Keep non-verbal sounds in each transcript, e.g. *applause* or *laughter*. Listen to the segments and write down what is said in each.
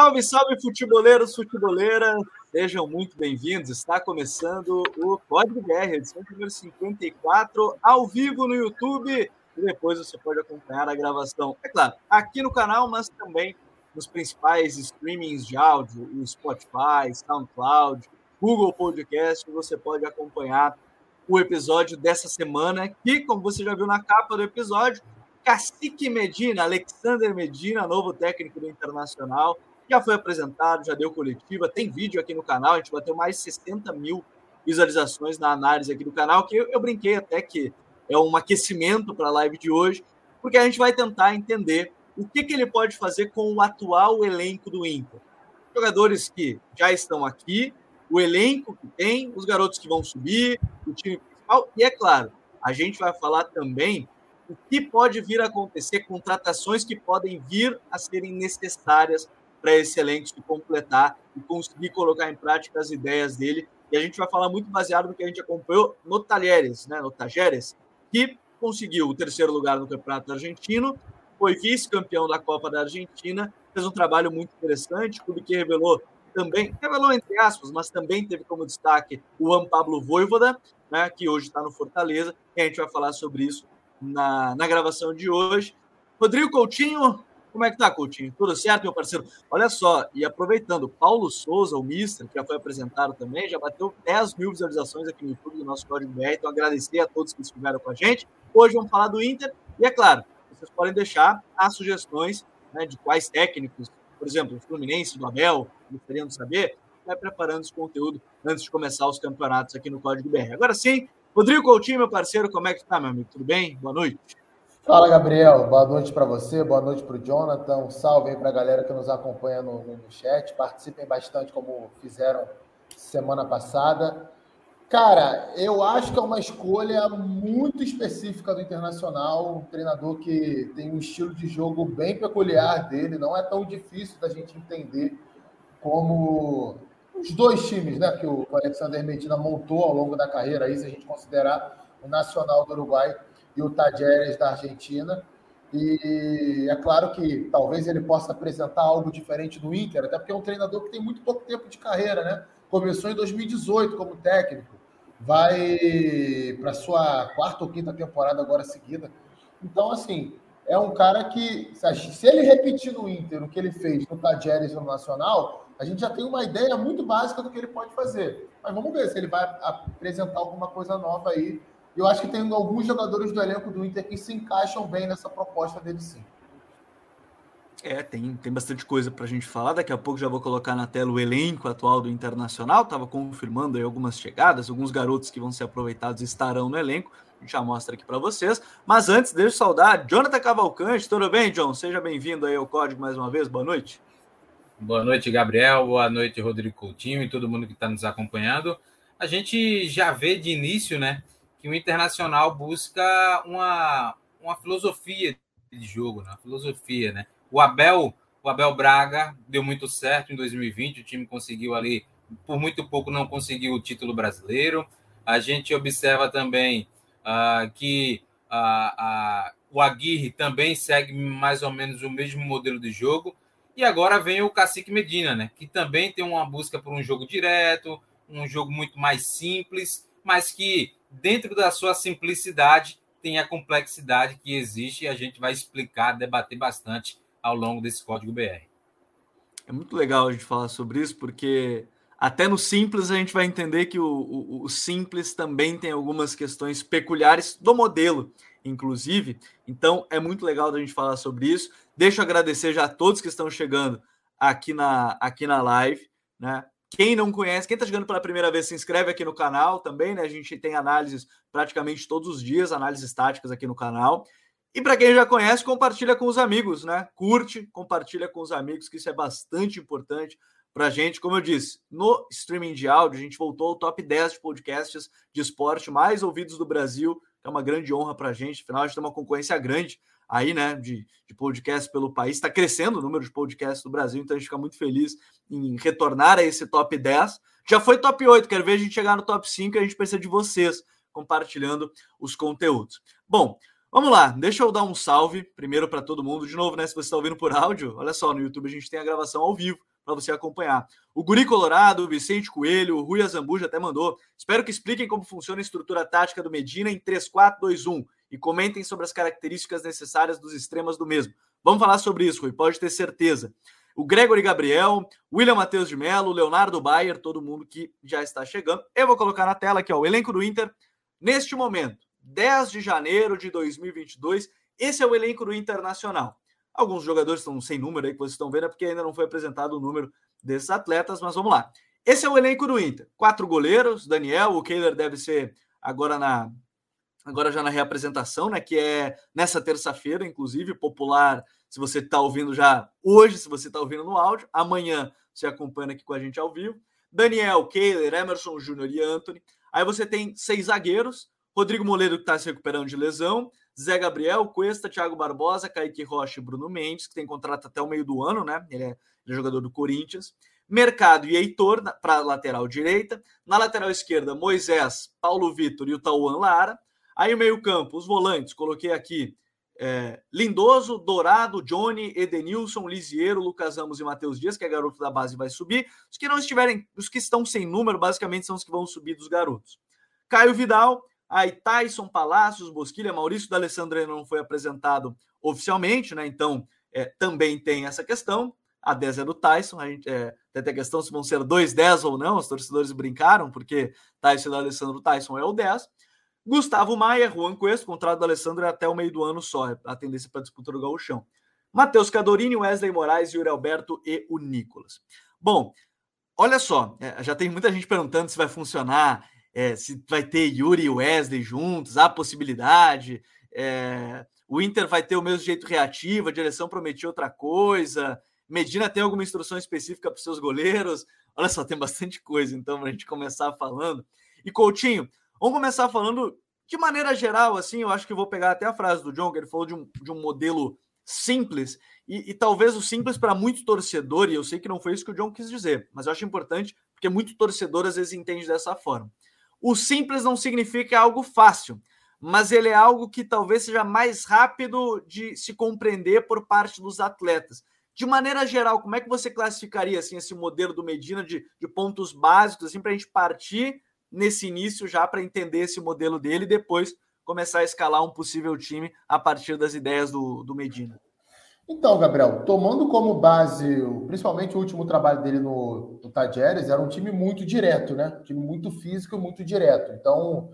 Salve, salve, futeboleiros, futeboleiras! Sejam muito bem-vindos. Está começando o Código BR, edição número 54, ao vivo no YouTube. E depois você pode acompanhar a gravação, é claro, aqui no canal, mas também nos principais streamings de áudio, o Spotify, SoundCloud, Google Podcast. Você pode acompanhar o episódio dessa semana, que, como você já viu na capa do episódio, Cacique Medina, Alexander Medina, novo técnico do Internacional, já foi apresentado, já deu coletiva, tem vídeo aqui no canal, a gente bateu mais de 60 mil visualizações na análise aqui do canal, que eu, eu brinquei até que é um aquecimento para a live de hoje, porque a gente vai tentar entender o que, que ele pode fazer com o atual elenco do Inter. Jogadores que já estão aqui, o elenco que tem, os garotos que vão subir, o time principal, e é claro, a gente vai falar também o que pode vir a acontecer, contratações que podem vir a serem necessárias para esse elenco se completar e conseguir colocar em prática as ideias dele. E a gente vai falar muito baseado no que a gente acompanhou no Talheres, né, no Tajeres, que conseguiu o terceiro lugar no Campeonato Argentino, foi vice-campeão da Copa da Argentina, fez um trabalho muito interessante, clube que revelou também, revelou entre aspas, mas também teve como destaque o Juan Pablo Voivoda, né, que hoje está no Fortaleza, e a gente vai falar sobre isso na, na gravação de hoje. Rodrigo Coutinho, como é que tá, Coutinho? Tudo certo, meu parceiro? Olha só, e aproveitando, Paulo Souza, o Mister, que já foi apresentado também, já bateu 10 mil visualizações aqui no YouTube do nosso Código BR, então agradecer a todos que estiveram com a gente. Hoje vamos falar do Inter, e é claro, vocês podem deixar as sugestões né, de quais técnicos, por exemplo, o Fluminense, do Abel, de saber, vai preparando esse conteúdo antes de começar os campeonatos aqui no Código BR. Agora sim, Rodrigo Coutinho, meu parceiro, como é que tá, meu amigo? Tudo bem? Boa noite. Fala, Gabriel. Boa noite para você, boa noite para o Jonathan. Um salve aí para a galera que nos acompanha no, no, chat. Participem bastante, como fizeram semana passada. Cara, eu acho que é uma escolha muito específica do Internacional, um treinador que tem um estilo de jogo bem peculiar dele, não é tão difícil da gente entender como os dois times né, que o Alexander Medina montou ao longo da carreira, aí, se a gente considerar o Nacional do Uruguai e o Tajeres da Argentina. E é claro que talvez ele possa apresentar algo diferente no Inter, até porque é um treinador que tem muito pouco tempo de carreira, né? Começou em 2018 como técnico, vai para sua quarta ou quinta temporada agora seguida. Então, assim, é um cara que, se ele repetir no Inter o que ele fez no Tajeres no Nacional, a gente já tem uma ideia muito básica do que ele pode fazer. Mas vamos ver se ele vai apresentar alguma coisa nova aí eu acho que tem alguns jogadores do elenco do Inter que se encaixam bem nessa proposta dele sim. É, tem, tem bastante coisa para a gente falar. Daqui a pouco já vou colocar na tela o elenco atual do Internacional. Estava confirmando aí algumas chegadas, alguns garotos que vão ser aproveitados estarão no elenco. A gente já mostra aqui para vocês. Mas antes, deixa eu saudar Jonathan Cavalcante. Tudo bem, John? Seja bem-vindo aí ao Código mais uma vez. Boa noite. Boa noite, Gabriel. Boa noite, Rodrigo Coutinho e todo mundo que está nos acompanhando. A gente já vê de início, né? Que o Internacional busca uma, uma filosofia de jogo, né? filosofia, né? O Abel, o Abel Braga deu muito certo em 2020, o time conseguiu ali, por muito pouco não conseguiu o título brasileiro. A gente observa também uh, que uh, uh, o Aguirre também segue mais ou menos o mesmo modelo de jogo. E agora vem o Cacique Medina, né? Que também tem uma busca por um jogo direto, um jogo muito mais simples, mas que dentro da sua simplicidade, tem a complexidade que existe e a gente vai explicar, debater bastante ao longo desse código BR. É muito legal a gente falar sobre isso, porque até no simples a gente vai entender que o, o, o simples também tem algumas questões peculiares do modelo, inclusive. Então é muito legal a gente falar sobre isso. Deixa eu agradecer já a todos que estão chegando aqui na, aqui na live, né? Quem não conhece, quem está chegando pela primeira vez, se inscreve aqui no canal também, né? A gente tem análises praticamente todos os dias, análises táticas aqui no canal. E para quem já conhece, compartilha com os amigos, né? Curte, compartilha com os amigos, que isso é bastante importante para a gente. Como eu disse, no streaming de áudio, a gente voltou ao top 10 de podcasts de esporte mais ouvidos do Brasil, que é uma grande honra para a gente. Afinal, a gente tem uma concorrência grande aí, né, de, de podcast pelo país. Está crescendo o número de podcasts do Brasil, então a gente fica muito feliz em retornar a esse top 10. Já foi top 8, quero ver a gente chegar no top 5 a gente precisa de vocês compartilhando os conteúdos. Bom, vamos lá, deixa eu dar um salve primeiro para todo mundo. De novo, né? Se você está ouvindo por *laughs* áudio, olha só, no YouTube a gente tem a gravação ao vivo, para você acompanhar. O Guri Colorado, o Vicente Coelho, o Rui Azambuja até mandou. Espero que expliquem como funciona a estrutura tática do Medina em 3-4-2-1 e comentem sobre as características necessárias dos extremos do mesmo. Vamos falar sobre isso, Rui, pode ter certeza. O Gregory Gabriel, William Matheus de Mello, Leonardo Bayer, todo mundo que já está chegando. Eu vou colocar na tela aqui ó, o elenco do Inter neste momento, 10 de janeiro de 2022. Esse é o elenco do Internacional. Alguns jogadores estão sem número aí que vocês estão vendo, é porque ainda não foi apresentado o número desses atletas, mas vamos lá. Esse é o elenco do Inter. Quatro goleiros, Daniel, o Kehler deve ser agora na agora já na reapresentação, né, que é nessa terça-feira, inclusive, popular, se você está ouvindo já hoje, se você está ouvindo no áudio, amanhã você acompanha aqui com a gente ao vivo. Daniel, Kehler, Emerson Júnior e Anthony. Aí você tem seis zagueiros, Rodrigo Moledo que está se recuperando de lesão, Zé Gabriel, Cuesta, Thiago Barbosa, Kaique Rocha e Bruno Mendes, que tem contrato até o meio do ano, né? Ele é, é jogador do Corinthians. Mercado e Heitor para lateral direita. Na lateral esquerda, Moisés, Paulo Vitor e o Tauan Lara. Aí o meio-campo, os volantes, coloquei aqui é, Lindoso, Dourado, Johnny, Edenilson, Lisiero, Lucas Ramos e Matheus Dias, que é garoto da base, vai subir. Os que não estiverem, os que estão sem número, basicamente são os que vão subir dos garotos. Caio Vidal, Aí Tyson Palácios, Bosquilha, Maurício D'Alessandro não foi apresentado oficialmente, né? Então é, também tem essa questão. A 10 é do Tyson, a gente é, tem a questão se vão ser dois 10 ou não. Os torcedores brincaram, porque Tyson e D'Alessandro Tyson é o 10. Gustavo Maia, Juan Cuesta, contrato do Alessandro é até o meio do ano só, é a tendência para a disputa do Gauchão. Matheus Cadorini, Wesley Moraes, Yuri Alberto e o Nicolas. Bom, olha só, é, já tem muita gente perguntando se vai funcionar é, se vai ter Yuri e Wesley juntos, há possibilidade. É, o Inter vai ter o mesmo jeito reativo, a direção prometia outra coisa. Medina tem alguma instrução específica para os seus goleiros? Olha só, tem bastante coisa, então, para a gente começar falando. E Coutinho, vamos começar falando de maneira geral, assim, eu acho que vou pegar até a frase do John, que ele falou de um, de um modelo simples, e, e talvez o simples para muito torcedor, e eu sei que não foi isso que o John quis dizer, mas eu acho importante, porque muito torcedor às vezes entende dessa forma. O simples não significa algo fácil, mas ele é algo que talvez seja mais rápido de se compreender por parte dos atletas. De maneira geral, como é que você classificaria assim, esse modelo do Medina de, de pontos básicos, assim, para a gente partir nesse início já para entender esse modelo dele e depois começar a escalar um possível time a partir das ideias do, do Medina? Então, Gabriel, tomando como base, principalmente o último trabalho dele no, no Tajeres, era um time muito direto, né? Um time muito físico e muito direto. Então,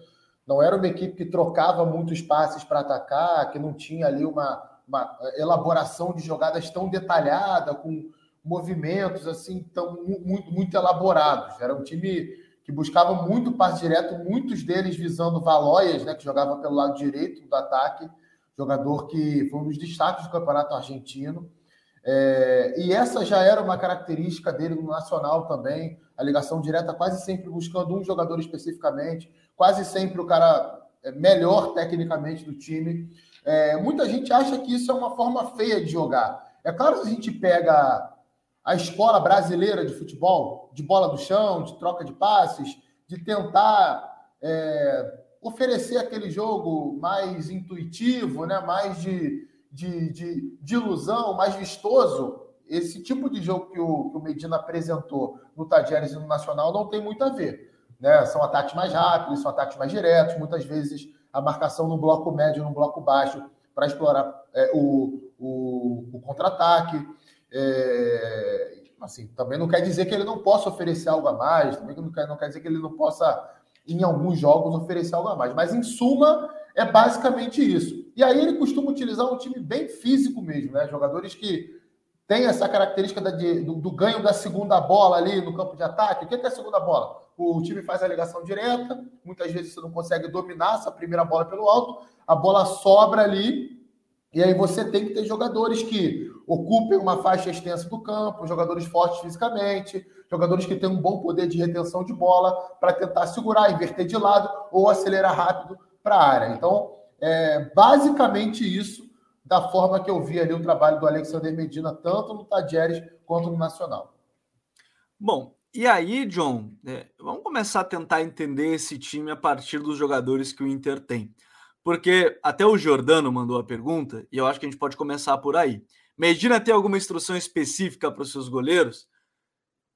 não era uma equipe que trocava muitos passes para atacar, que não tinha ali uma, uma, elaboração de jogadas tão detalhada, com movimentos assim tão muito, muito elaborados. Era um time que buscava muito passe direto, muitos deles visando Valoias, né, que jogava pelo lado direito do ataque jogador que foi um dos destaques do campeonato argentino. É, e essa já era uma característica dele no Nacional também, a ligação direta quase sempre buscando um jogador especificamente, quase sempre o cara é, melhor tecnicamente do time. É, muita gente acha que isso é uma forma feia de jogar. É claro que a gente pega a escola brasileira de futebol, de bola do chão, de troca de passes, de tentar é, oferecer aquele jogo mais intuitivo, né? mais de, de, de, de ilusão, mais vistoso, esse tipo de jogo que o, que o Medina apresentou no Tadieres e no Nacional não tem muito a ver. Né? São ataques mais rápidos, são ataques mais diretos, muitas vezes a marcação no bloco médio, no bloco baixo, para explorar é, o, o, o contra-ataque. É, assim, também não quer dizer que ele não possa oferecer algo a mais, também não quer, não quer dizer que ele não possa em alguns jogos oferecer algo a mais. Mas em suma, é basicamente isso. E aí ele costuma utilizar um time bem físico mesmo, né? Jogadores que têm essa característica da, de, do, do, ganho da segunda bola ali no campo de ataque. O que é a segunda bola? O time faz a ligação direta, muitas vezes você não consegue dominar essa primeira bola pelo alto, a bola sobra ali, e aí você tem que ter jogadores que ocupem uma faixa extensa do campo, jogadores fortes fisicamente, jogadores que têm um bom poder de retenção de bola para tentar segurar, inverter de lado ou acelerar rápido para a área. Então, é basicamente isso da forma que eu vi ali o trabalho do Alexander Medina, tanto no Tadieres quanto no Nacional. Bom, e aí, John, é, vamos começar a tentar entender esse time a partir dos jogadores que o Inter tem. Porque até o Jordano mandou a pergunta, e eu acho que a gente pode começar por aí. Medina tem alguma instrução específica para os seus goleiros?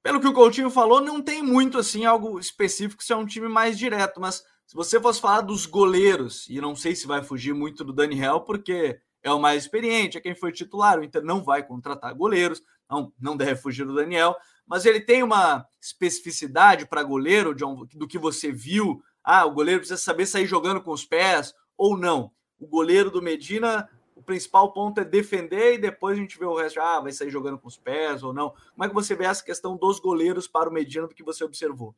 pelo que o Coutinho falou, não tem muito assim algo específico se é um time mais direto, mas se você fosse falar dos goleiros, e não sei se vai fugir muito do Daniel, porque é o mais experiente, é quem foi titular, o Inter não vai contratar goleiros, não, não deve fugir do Daniel, mas ele tem uma especificidade para goleiro, John, do que você viu. Ah, o goleiro precisa saber sair jogando com os pés ou não. O goleiro do Medina, principal ponto é defender e depois a gente vê o resto. Ah, vai sair jogando com os pés ou não. Como é que você vê essa questão dos goleiros para o Medina do que você observou?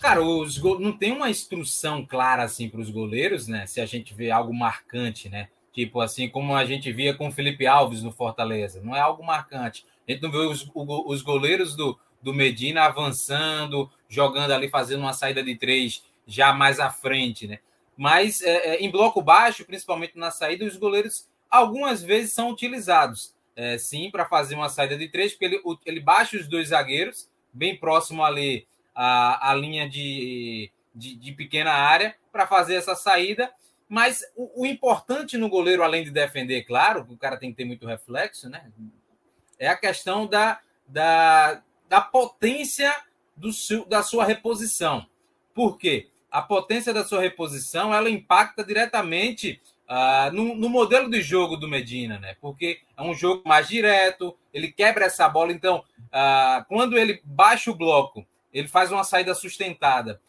Cara, os go... não tem uma instrução clara assim para os goleiros, né? Se a gente vê algo marcante, né? Tipo assim, como a gente via com o Felipe Alves no Fortaleza. Não é algo marcante. A gente não vê os, os goleiros do, do Medina avançando, jogando ali, fazendo uma saída de três já mais à frente, né? Mas é, é, em bloco baixo, principalmente na saída, os goleiros algumas vezes são utilizados, é, sim, para fazer uma saída de três, porque ele, ele baixa os dois zagueiros, bem próximo ali à, à linha de, de, de pequena área, para fazer essa saída mas o, o, importante no goleiro, além de defender, claro, o cara tem que ter muito reflexo, né? É a questão da, da, da potência do seu, da sua reposição. Por quê? A potência da sua reposição ela impacta diretamente uh, no, no, modelo de jogo do Medina, né? Porque é um jogo mais direto, ele quebra essa bola. Então, uh, quando ele baixa o bloco, ele faz uma saída sustentada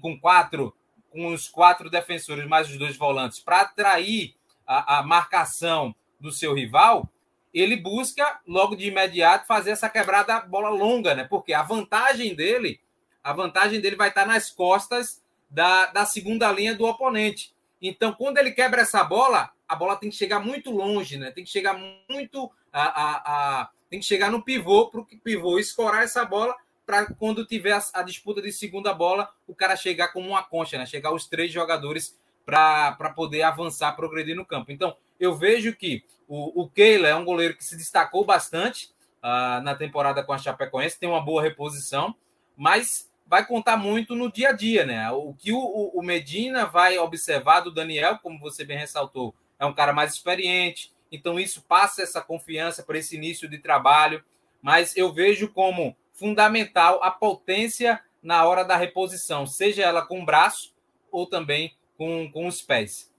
com quatro com os quatro defensores mais os dois volantes para atrair a, a, marcação do seu rival, ele busca logo de imediato fazer essa quebrada bola longa, né? Porque a vantagem dele, a vantagem dele vai estar nas costas da, da segunda linha do oponente. Então, quando ele quebra essa bola, a bola tem que chegar muito longe, né? Tem que chegar muito a, a, a tem que chegar no pivô para o pivô escorar essa bola para quando tiver a, a, disputa de segunda bola, o cara chegar como uma concha, né? Chegar os três jogadores para poder avançar, progredir no campo. Então, eu vejo que o, o Keila é um goleiro que se destacou bastante uh, na temporada com a Chapecoense, tem uma boa reposição, mas vai contar muito no dia a dia, né? O que o, o Medina vai observar do Daniel, como você bem ressaltou, é um cara mais experiente, então isso passa essa confiança para esse início de trabalho, mas eu vejo como fundamental a potência na hora da reposição, seja ela com o braço ou também com, com os pés.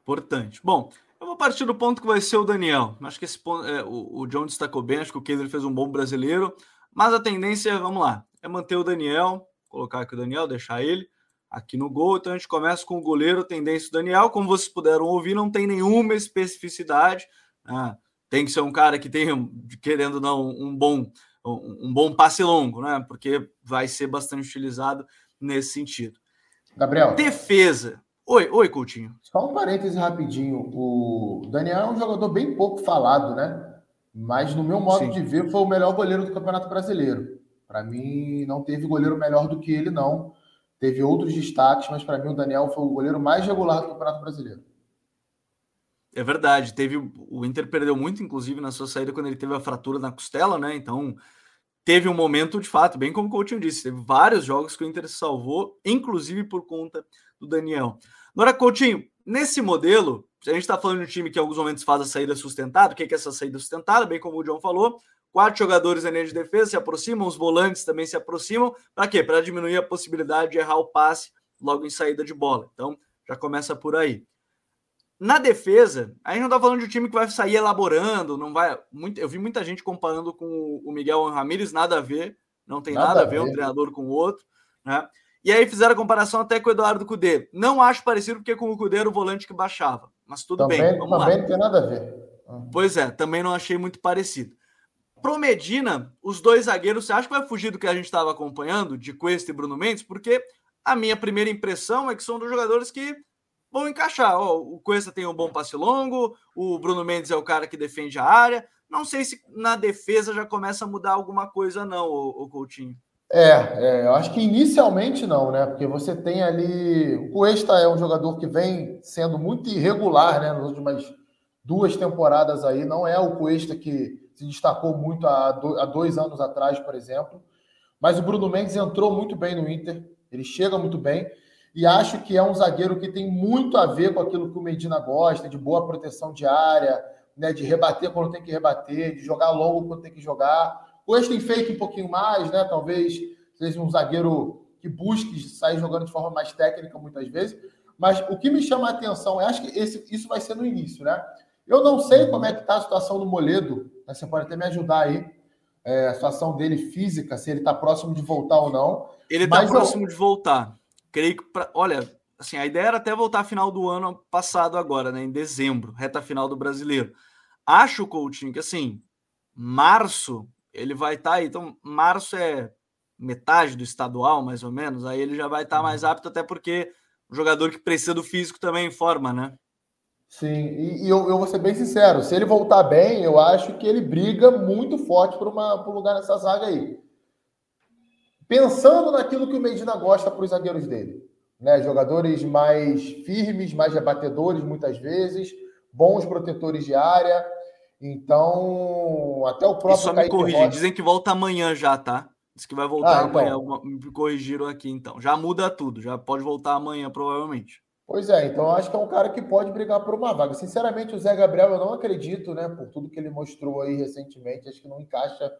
Importante. Bom, eu vou partir do ponto que vai ser o Daniel. Acho que esse ponto, é, o, o John destacou bem, acho que o Keiler fez um bom brasileiro, mas a tendência, vamos lá, é manter o Daniel, colocar aqui o Daniel, deixar ele aqui no gol. Então a gente começa com o goleiro, tendência do Daniel. Como vocês puderam ouvir, não tem nenhuma especificidade. Né? Tem que ser um cara que tenha, querendo não, um bom um bom passe longo, né? Porque vai ser bastante utilizado nesse sentido. Gabriel. Defesa. Oi, oi, Coutinho. Só um parêntese rapidinho. O Daniel é um jogador bem pouco falado, né? Mas no meu modo Sim. de ver, foi o melhor goleiro do Campeonato Brasileiro. Para mim, não teve goleiro melhor do que ele, não. Teve outros destaques, mas para mim o Daniel foi o goleiro mais regular do Campeonato Brasileiro. É verdade, teve o Inter perdeu muito, inclusive na sua saída quando ele teve a fratura na costela, né? Então teve um momento de fato, bem como o Coutinho disse, teve vários jogos que o Inter se salvou, inclusive por conta do Daniel. Agora, Coutinho, nesse modelo, a gente está falando de um time que em alguns momentos faz a saída sustentada, o que é essa saída sustentada? Bem como o John falou, quatro jogadores na linha de defesa se aproximam, os volantes também se aproximam, para quê? Para diminuir a possibilidade de errar o passe logo em saída de bola. Então, já começa por aí. Na defesa, a gente não está falando de um time que vai sair elaborando, não vai. Muito, eu vi muita gente comparando com o Miguel Ramírez, nada a ver, não tem nada, nada a ver, ver um treinador com o outro, né? E aí fizeram a comparação até com o Eduardo Cudê. Não acho parecido porque com o Cudê era o volante que baixava, mas tudo também, bem. Vamos também lá. não tem nada a ver. Pois é, também não achei muito parecido. Pro Medina, os dois zagueiros, você acha que vai fugir do que a gente estava acompanhando, de Cuesta e Bruno Mendes? Porque a minha primeira impressão é que são dois jogadores que vão encaixar. o Cuesta tem um bom passe longo, o Bruno Mendes é o cara que defende a área. Não sei se na defesa já começa a mudar alguma coisa, não, o Coutinho. É, é, eu acho que inicialmente não, né? Porque você tem ali. O Cuesta é um jogador que vem sendo muito irregular, né? Nas últimas duas temporadas aí. Não é o Cuesta que se destacou muito há dois anos atrás, por exemplo. Mas o Bruno Mendes entrou muito bem no Inter. Ele chega muito bem e acho que é um zagueiro que tem muito a ver com aquilo que o Medina gosta, de boa proteção de área, né, de rebater quando tem que rebater, de jogar longo quando tem que jogar. Cuesta tem feito um pouquinho mais, né? Talvez seja um zagueiro que busque sair jogando de forma mais técnica muitas vezes. Mas o que me chama a atenção, eu acho que esse, isso vai ser no início, né? Eu não sei como é que está a situação do Moledo. Né? Você pode até me ajudar aí. É, a situação dele física, se ele está próximo de voltar ou não. Ele está próximo eu... de voltar. Creio que, pra... olha, assim, a ideia era até voltar final do ano passado agora, né? Em dezembro, reta final do brasileiro. Acho, Coutinho, que assim, março ele vai estar tá aí. Então, março é metade do estadual, mais ou menos. Aí ele já vai estar tá mais uhum. apto, até porque o jogador que precisa do físico também em forma, né? Sim, e, e eu, eu, vou ser bem sincero, se ele voltar bem, eu acho que ele briga muito forte por, uma, por um lugar nessa zaga aí. Pensando naquilo que o Medina gosta para os zagueiros dele. Né? Jogadores mais firmes, mais rebatedores, muitas vezes, bons protetores de área. Então, até o próprio. E só me corrigir, dizem que volta amanhã já, tá? Diz que vai voltar ah, então. amanhã. Me corrigiram aqui, então. Já muda tudo, já pode voltar amanhã, provavelmente. Pois é, então eu acho que é um cara que pode brigar por uma vaga. Sinceramente, o Zé Gabriel eu não acredito, né? Por tudo que ele mostrou aí recentemente, acho que não encaixa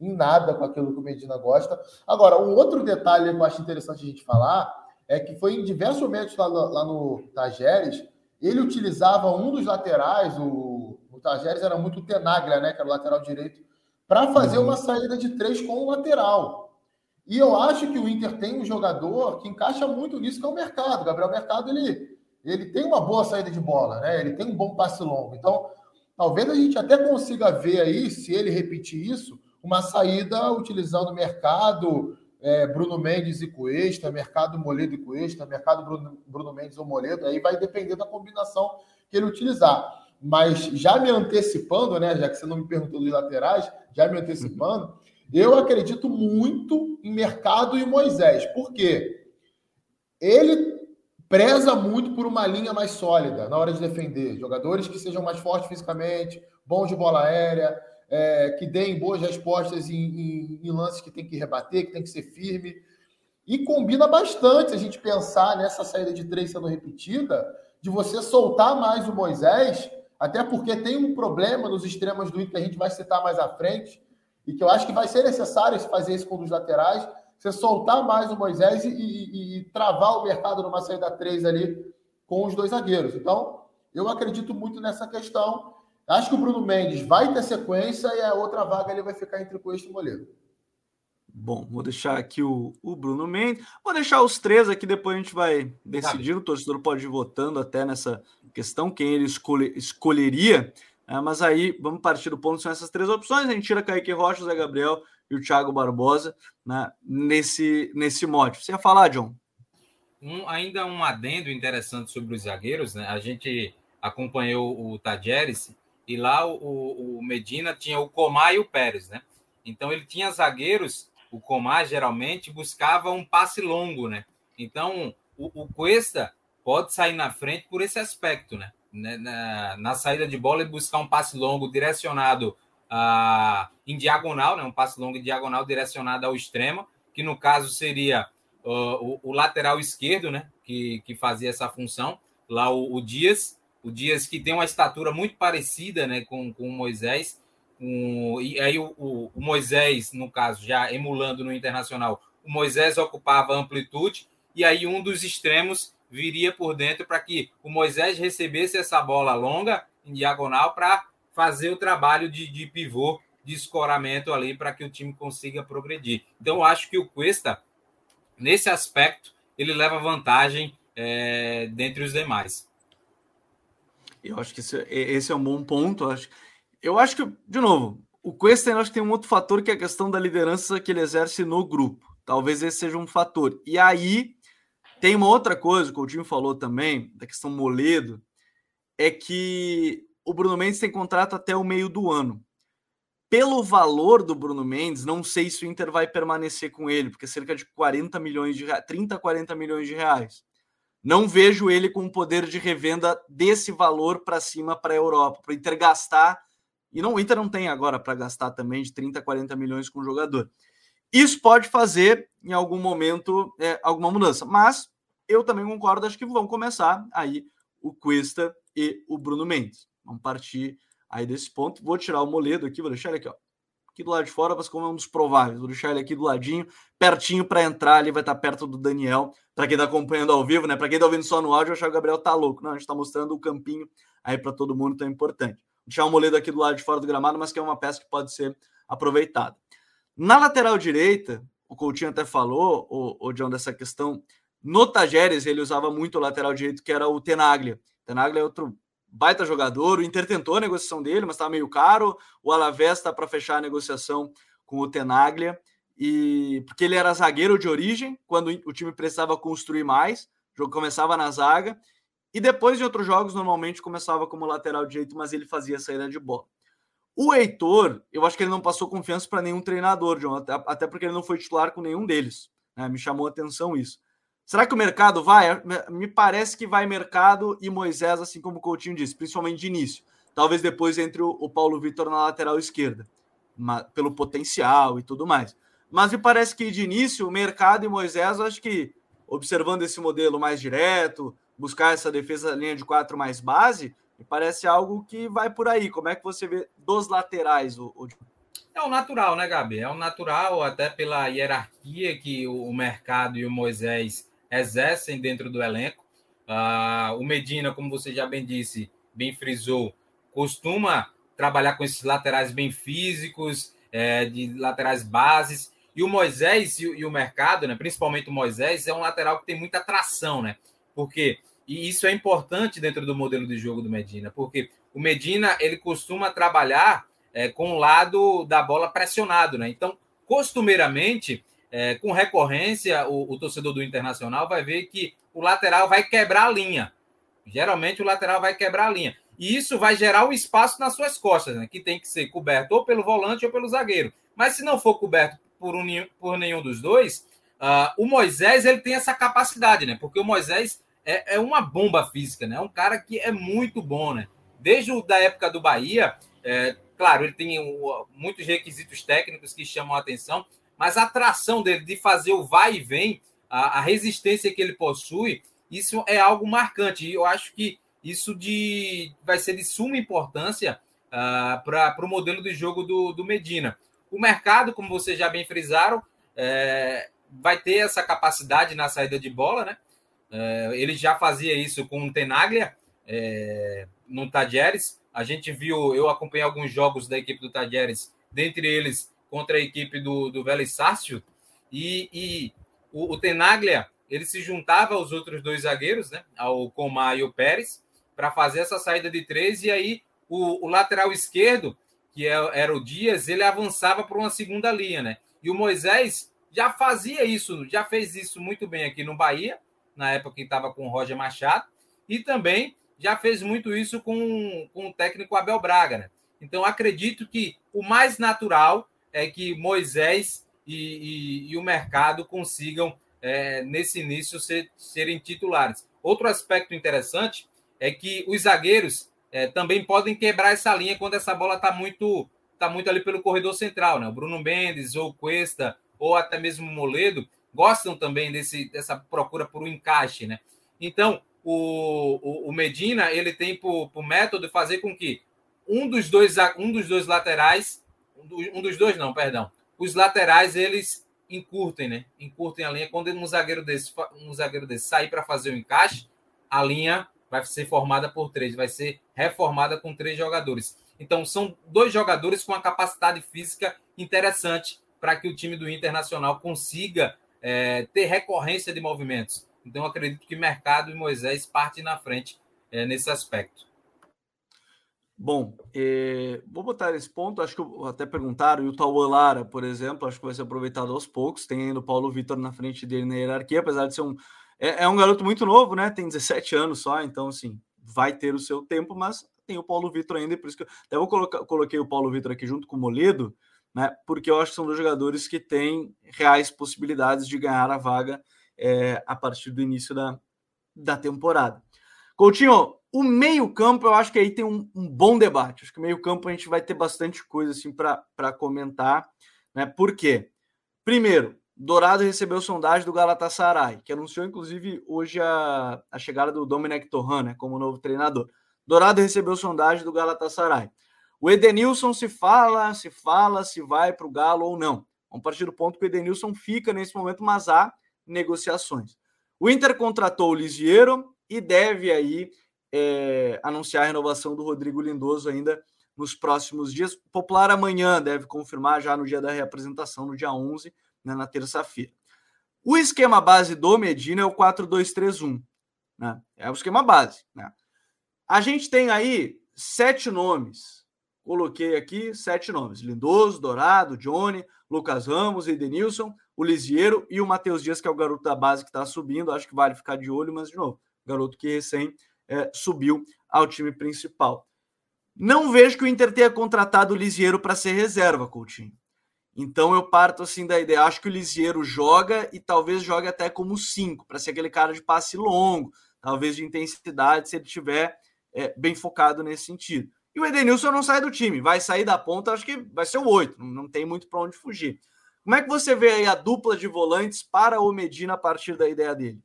em nada com aquilo que o Medina gosta. Agora, um outro detalhe que eu acho interessante a gente falar é que foi em diversos momentos lá, lá no Tajeres, ele utilizava um dos laterais, o, o Tajeres era muito Tenaglia, né? Que era o lateral direito, para fazer uhum. uma saída de três com o lateral. E eu acho que o Inter tem um jogador que encaixa muito nisso, que é o Mercado. O Gabriel Mercado, ele, ele tem uma boa saída de bola, né? Ele tem um bom passe longo. Então, talvez a gente até consiga ver aí, se ele repetir isso, uma saída utilizando o mercado é, Bruno Mendes e Cuesta, mercado Moledo e Cuesta, mercado Bruno, Bruno Mendes ou Moledo, aí vai depender da combinação que ele utilizar. Mas já me antecipando, né? Já que você não me perguntou dos laterais, já me antecipando, eu acredito muito em Mercado e Moisés. Por quê? Ele preza muito por uma linha mais sólida na hora de defender. Jogadores que sejam mais fortes fisicamente, bons de bola aérea, é, que deem boas respostas em, em, em, lances que tem que rebater, que tem que ser firme. E combina bastante a gente pensar nessa saída de três sendo repetida, de você soltar mais o Moisés, até porque tem um problema nos extremos do Inter que a gente vai citar mais à frente, e que eu acho que vai ser necessário fazer isso com os laterais, você soltar mais o Moisés e, e, e travar o mercado numa saída 3 ali com os dois zagueiros. Então, eu acredito muito nessa questão. Acho que o Bruno Mendes vai ter sequência e a outra vaga ele vai ficar entre o Cuesta e o Moledo. Bom, vou deixar aqui o, o Bruno Mendes. Vou deixar os três aqui, depois a gente vai decidir. O torcedor pode ir votando até nessa questão, quem ele escolhe, escolheria. É, mas aí vamos partir do ponto, são essas três opções. A gente tira Kaique Rocha, Zé Gabriel e o Thiago Barbosa né, nesse, nesse mote. Você ia falar, John? Um, ainda um adendo interessante sobre os zagueiros, né? A gente acompanhou o Tajeres e lá o, o Medina tinha o Comar e o Pérez, né? Então ele tinha zagueiros, o Comar geralmente buscava um passe longo, né? Então o, o Cuesta pode sair na frente por esse aspecto, né? né, na, na, saída de bola e buscar um passe longo direcionado uh, em diagonal, né, um passe longo em diagonal direcionado ao extremo, que no caso seria uh, o, o, lateral esquerdo, né, que, que fazia essa função, lá o, o, Dias, o Dias que tem uma estatura muito parecida né, com, com o Moisés, e aí o, o, o Moisés, no caso, já emulando no Internacional, o Moisés ocupava amplitude, e aí um dos extremos viria por dentro para que o Moisés recebesse essa bola longa, em diagonal, para fazer o trabalho de, de pivô, de escoramento ali, para que o time consiga progredir. Então, acho que o Cuesta, nesse aspecto, ele leva vantagem é, dentre os demais. Eu acho que esse, esse é um bom ponto. Acho, eu acho que, de novo, o Cuesta acho que tem um outro fator que é a questão da liderança que ele exerce no grupo. Talvez esse seja um fator. E aí tem uma outra coisa que o Coutinho falou também, da questão Moledo, é que o Bruno Mendes tem contrato até o meio do ano. Pelo valor do Bruno Mendes, não sei se o Inter vai permanecer com ele, porque é cerca de 40 milhões de reais, 30, 40 milhões de reais. Não vejo ele com poder de revenda desse valor para cima para a Europa, para o Inter gastar. E não, o Inter não tem agora para gastar também de 30, 40 milhões com o jogador. Isso pode fazer, em algum momento, é, alguma mudança. Mas eu também concordo, acho que vão começar aí o Cuesta e o Bruno Mendes. Vamos partir aí desse ponto. Vou tirar o Moledo aqui, vou deixar ele aqui, ó. aqui do lado de fora, mas como é um dos prováveis. Vou deixar ele aqui do ladinho, pertinho para entrar. Ele vai estar perto do Daniel. Para quem está acompanhando ao vivo, né? Para quem está ouvindo só no áudio, acho que o Gabriel tá louco. Não, a gente está mostrando o campinho aí para todo mundo, tão importante. Deixar o Moledo aqui do lado de fora do gramado, mas que é uma peça que pode ser aproveitada. Na lateral direita, o Coutinho até falou, o, o John, dessa questão. No Tajeres, ele usava muito o lateral direito, que era o Tenaglia. Tenaglia é outro baita jogador. O Inter tentou a negociação dele, mas estava meio caro. O Alavés está para fechar a negociação com o Tenaglia. E porque ele era zagueiro de origem, quando o time precisava construir mais, o jogo começava na zaga. E depois de outros jogos, normalmente começava como lateral direito, mas ele fazia saída de bola. O Heitor, eu acho que ele não passou confiança para nenhum treinador, John, até porque ele não foi titular com nenhum deles. Né? Me chamou a atenção isso. Será que o mercado vai? Me parece que vai mercado e Moisés, assim como o Coutinho disse, principalmente de início. Talvez depois entre o Paulo Vitor na lateral esquerda, pelo potencial e tudo mais. Mas me parece que de início, o mercado e Moisés, acho que observando esse modelo mais direto, buscar essa defesa linha de quatro mais base, me parece algo que vai por aí. Como é que você vê dos laterais, o, o... É o natural, né, Gabi? É o natural, até pela hierarquia que o mercado e o Moisés exercem dentro do elenco. Uh, o Medina, como você já bem disse, bem frisou, costuma trabalhar com esses laterais bem físicos, é, de laterais bases. E o Moisés e, o mercado, né, principalmente o Moisés, é um lateral que tem muita atração, né? Porque e isso é importante dentro do modelo de jogo do Medina, porque o Medina ele costuma trabalhar é, com o lado da bola pressionado, né? Então, costumeiramente, é, com recorrência, o, o, torcedor do Internacional vai ver que o lateral vai quebrar a linha. Geralmente o lateral vai quebrar a linha. E isso vai gerar um espaço nas suas costas, né? Que tem que ser coberto ou pelo volante ou pelo zagueiro. Mas se não for coberto por, um, por nenhum dos dois, uh, o Moisés ele tem essa capacidade, né? Porque o Moisés é, é uma bomba física, né? É um cara que é muito bom, né? Desde o, da época do Bahia, é, claro, ele tem muitos requisitos técnicos que chamam a atenção, mas a atração dele de fazer o vai e vem, a, a resistência que ele possui, isso é algo marcante. E eu acho que isso de, vai ser de suma importância uh, para o modelo de jogo do, do Medina. O mercado, como vocês já bem frisaram, é, vai ter essa capacidade na saída de bola, né? É, ele já fazia isso com o Tenaglia é, no Tadieres. A gente viu, eu acompanhei alguns jogos da equipe do Tadieres, dentre eles contra a equipe do, do Vélez Sácio, e, e o, o, Tenaglia ele se juntava aos outros dois zagueiros, né, ao Comar e o Pérez, para fazer essa saída de três, e aí o, o lateral esquerdo, que é, era o Dias, ele avançava para uma segunda linha, né? E o Moisés já fazia isso, já fez isso muito bem aqui no Bahia, na época que estava com o Roger Machado, e também já fez muito isso com, com o técnico Abel Braga, né? Então acredito que o mais natural é que Moisés e, e, e o mercado consigam, é, nesse início, ser, serem titulares. Outro aspecto interessante é que os zagueiros é, também podem quebrar essa linha quando essa bola está muito, tá muito ali pelo corredor central. Né? O Bruno Mendes ou Cuesta ou até mesmo o Moledo gostam também desse, dessa procura por um encaixe. Né? Então, o, o, o Medina ele tem por, por método fazer com que um dos dois, um dos dois laterais um dos dois não, perdão. Os laterais eles encurtem, né? Encurtem a linha. Quando um zagueiro desse, um zagueiro desse sair para fazer o encaixe, a linha vai ser formada por três, vai ser reformada com três jogadores. Então são dois jogadores com uma capacidade física interessante para que o time do Internacional consiga é, ter recorrência de movimentos. Então acredito que Mercado e Moisés partem na frente é, nesse aspecto. Bom, eh, vou botar esse ponto. Acho que até perguntaram, e o Tauan Lara, por exemplo, acho que vai ser aproveitado aos poucos. Tem ainda o Paulo Vitor na frente dele na hierarquia, apesar de ser um. É, é, um garoto muito novo, né? Tem 17 anos só, então, assim, vai ter o seu tempo, mas tem o Paulo Vitor ainda, por isso que eu até vou colocar, coloquei o Paulo Vitor aqui junto com o Moledo, né? Porque eu acho que são dois jogadores que têm reais possibilidades de ganhar a vaga é, a partir do início da, da temporada. Coutinho, o meio-campo, eu acho que aí tem um, um, bom debate. Acho que o meio-campo a gente vai ter bastante coisa assim para comentar. Né? Por quê? Primeiro, Dourado recebeu sondagem do Galatasaray, que anunciou, inclusive, hoje a, a chegada do Domenech Torran né, como novo treinador. Dourado recebeu sondagem do Galatasaray. O Edenilson se fala, se fala se vai para o Galo ou não. Vamos partir do ponto que o Edenilson fica nesse momento, mas há negociações. O Inter contratou o Lisiero e deve aí é, anunciar a renovação do Rodrigo Lindoso ainda nos próximos dias. Popular amanhã deve confirmar já no dia da reapresentação, no dia 11, né, na terça-feira. O esquema base do Medina é o 4-2-3-1. Né? É o esquema base. Né? A gente tem aí sete nomes. Coloquei aqui sete nomes: Lindoso, Dourado, Johnny, Lucas Ramos, Edenilson, o Lisieiro e o Matheus Dias, que é o garoto da base que está subindo. Acho que vale ficar de olho, mas, de novo, garoto que recém é, subiu ao time principal. Não vejo que o Inter tenha contratado o Lisieiro para ser reserva, Coutinho. Então eu parto assim da ideia. Acho que o Lisieiro joga e talvez jogue até como cinco, para ser aquele cara de passe longo, talvez de intensidade, se ele tiver é, bem focado nesse sentido. E o Edenilson não sai do time, vai sair da ponta, acho que vai ser o oito, não tem muito para onde fugir. Como é que você vê aí a dupla de volantes para o Medina a partir da ideia dele?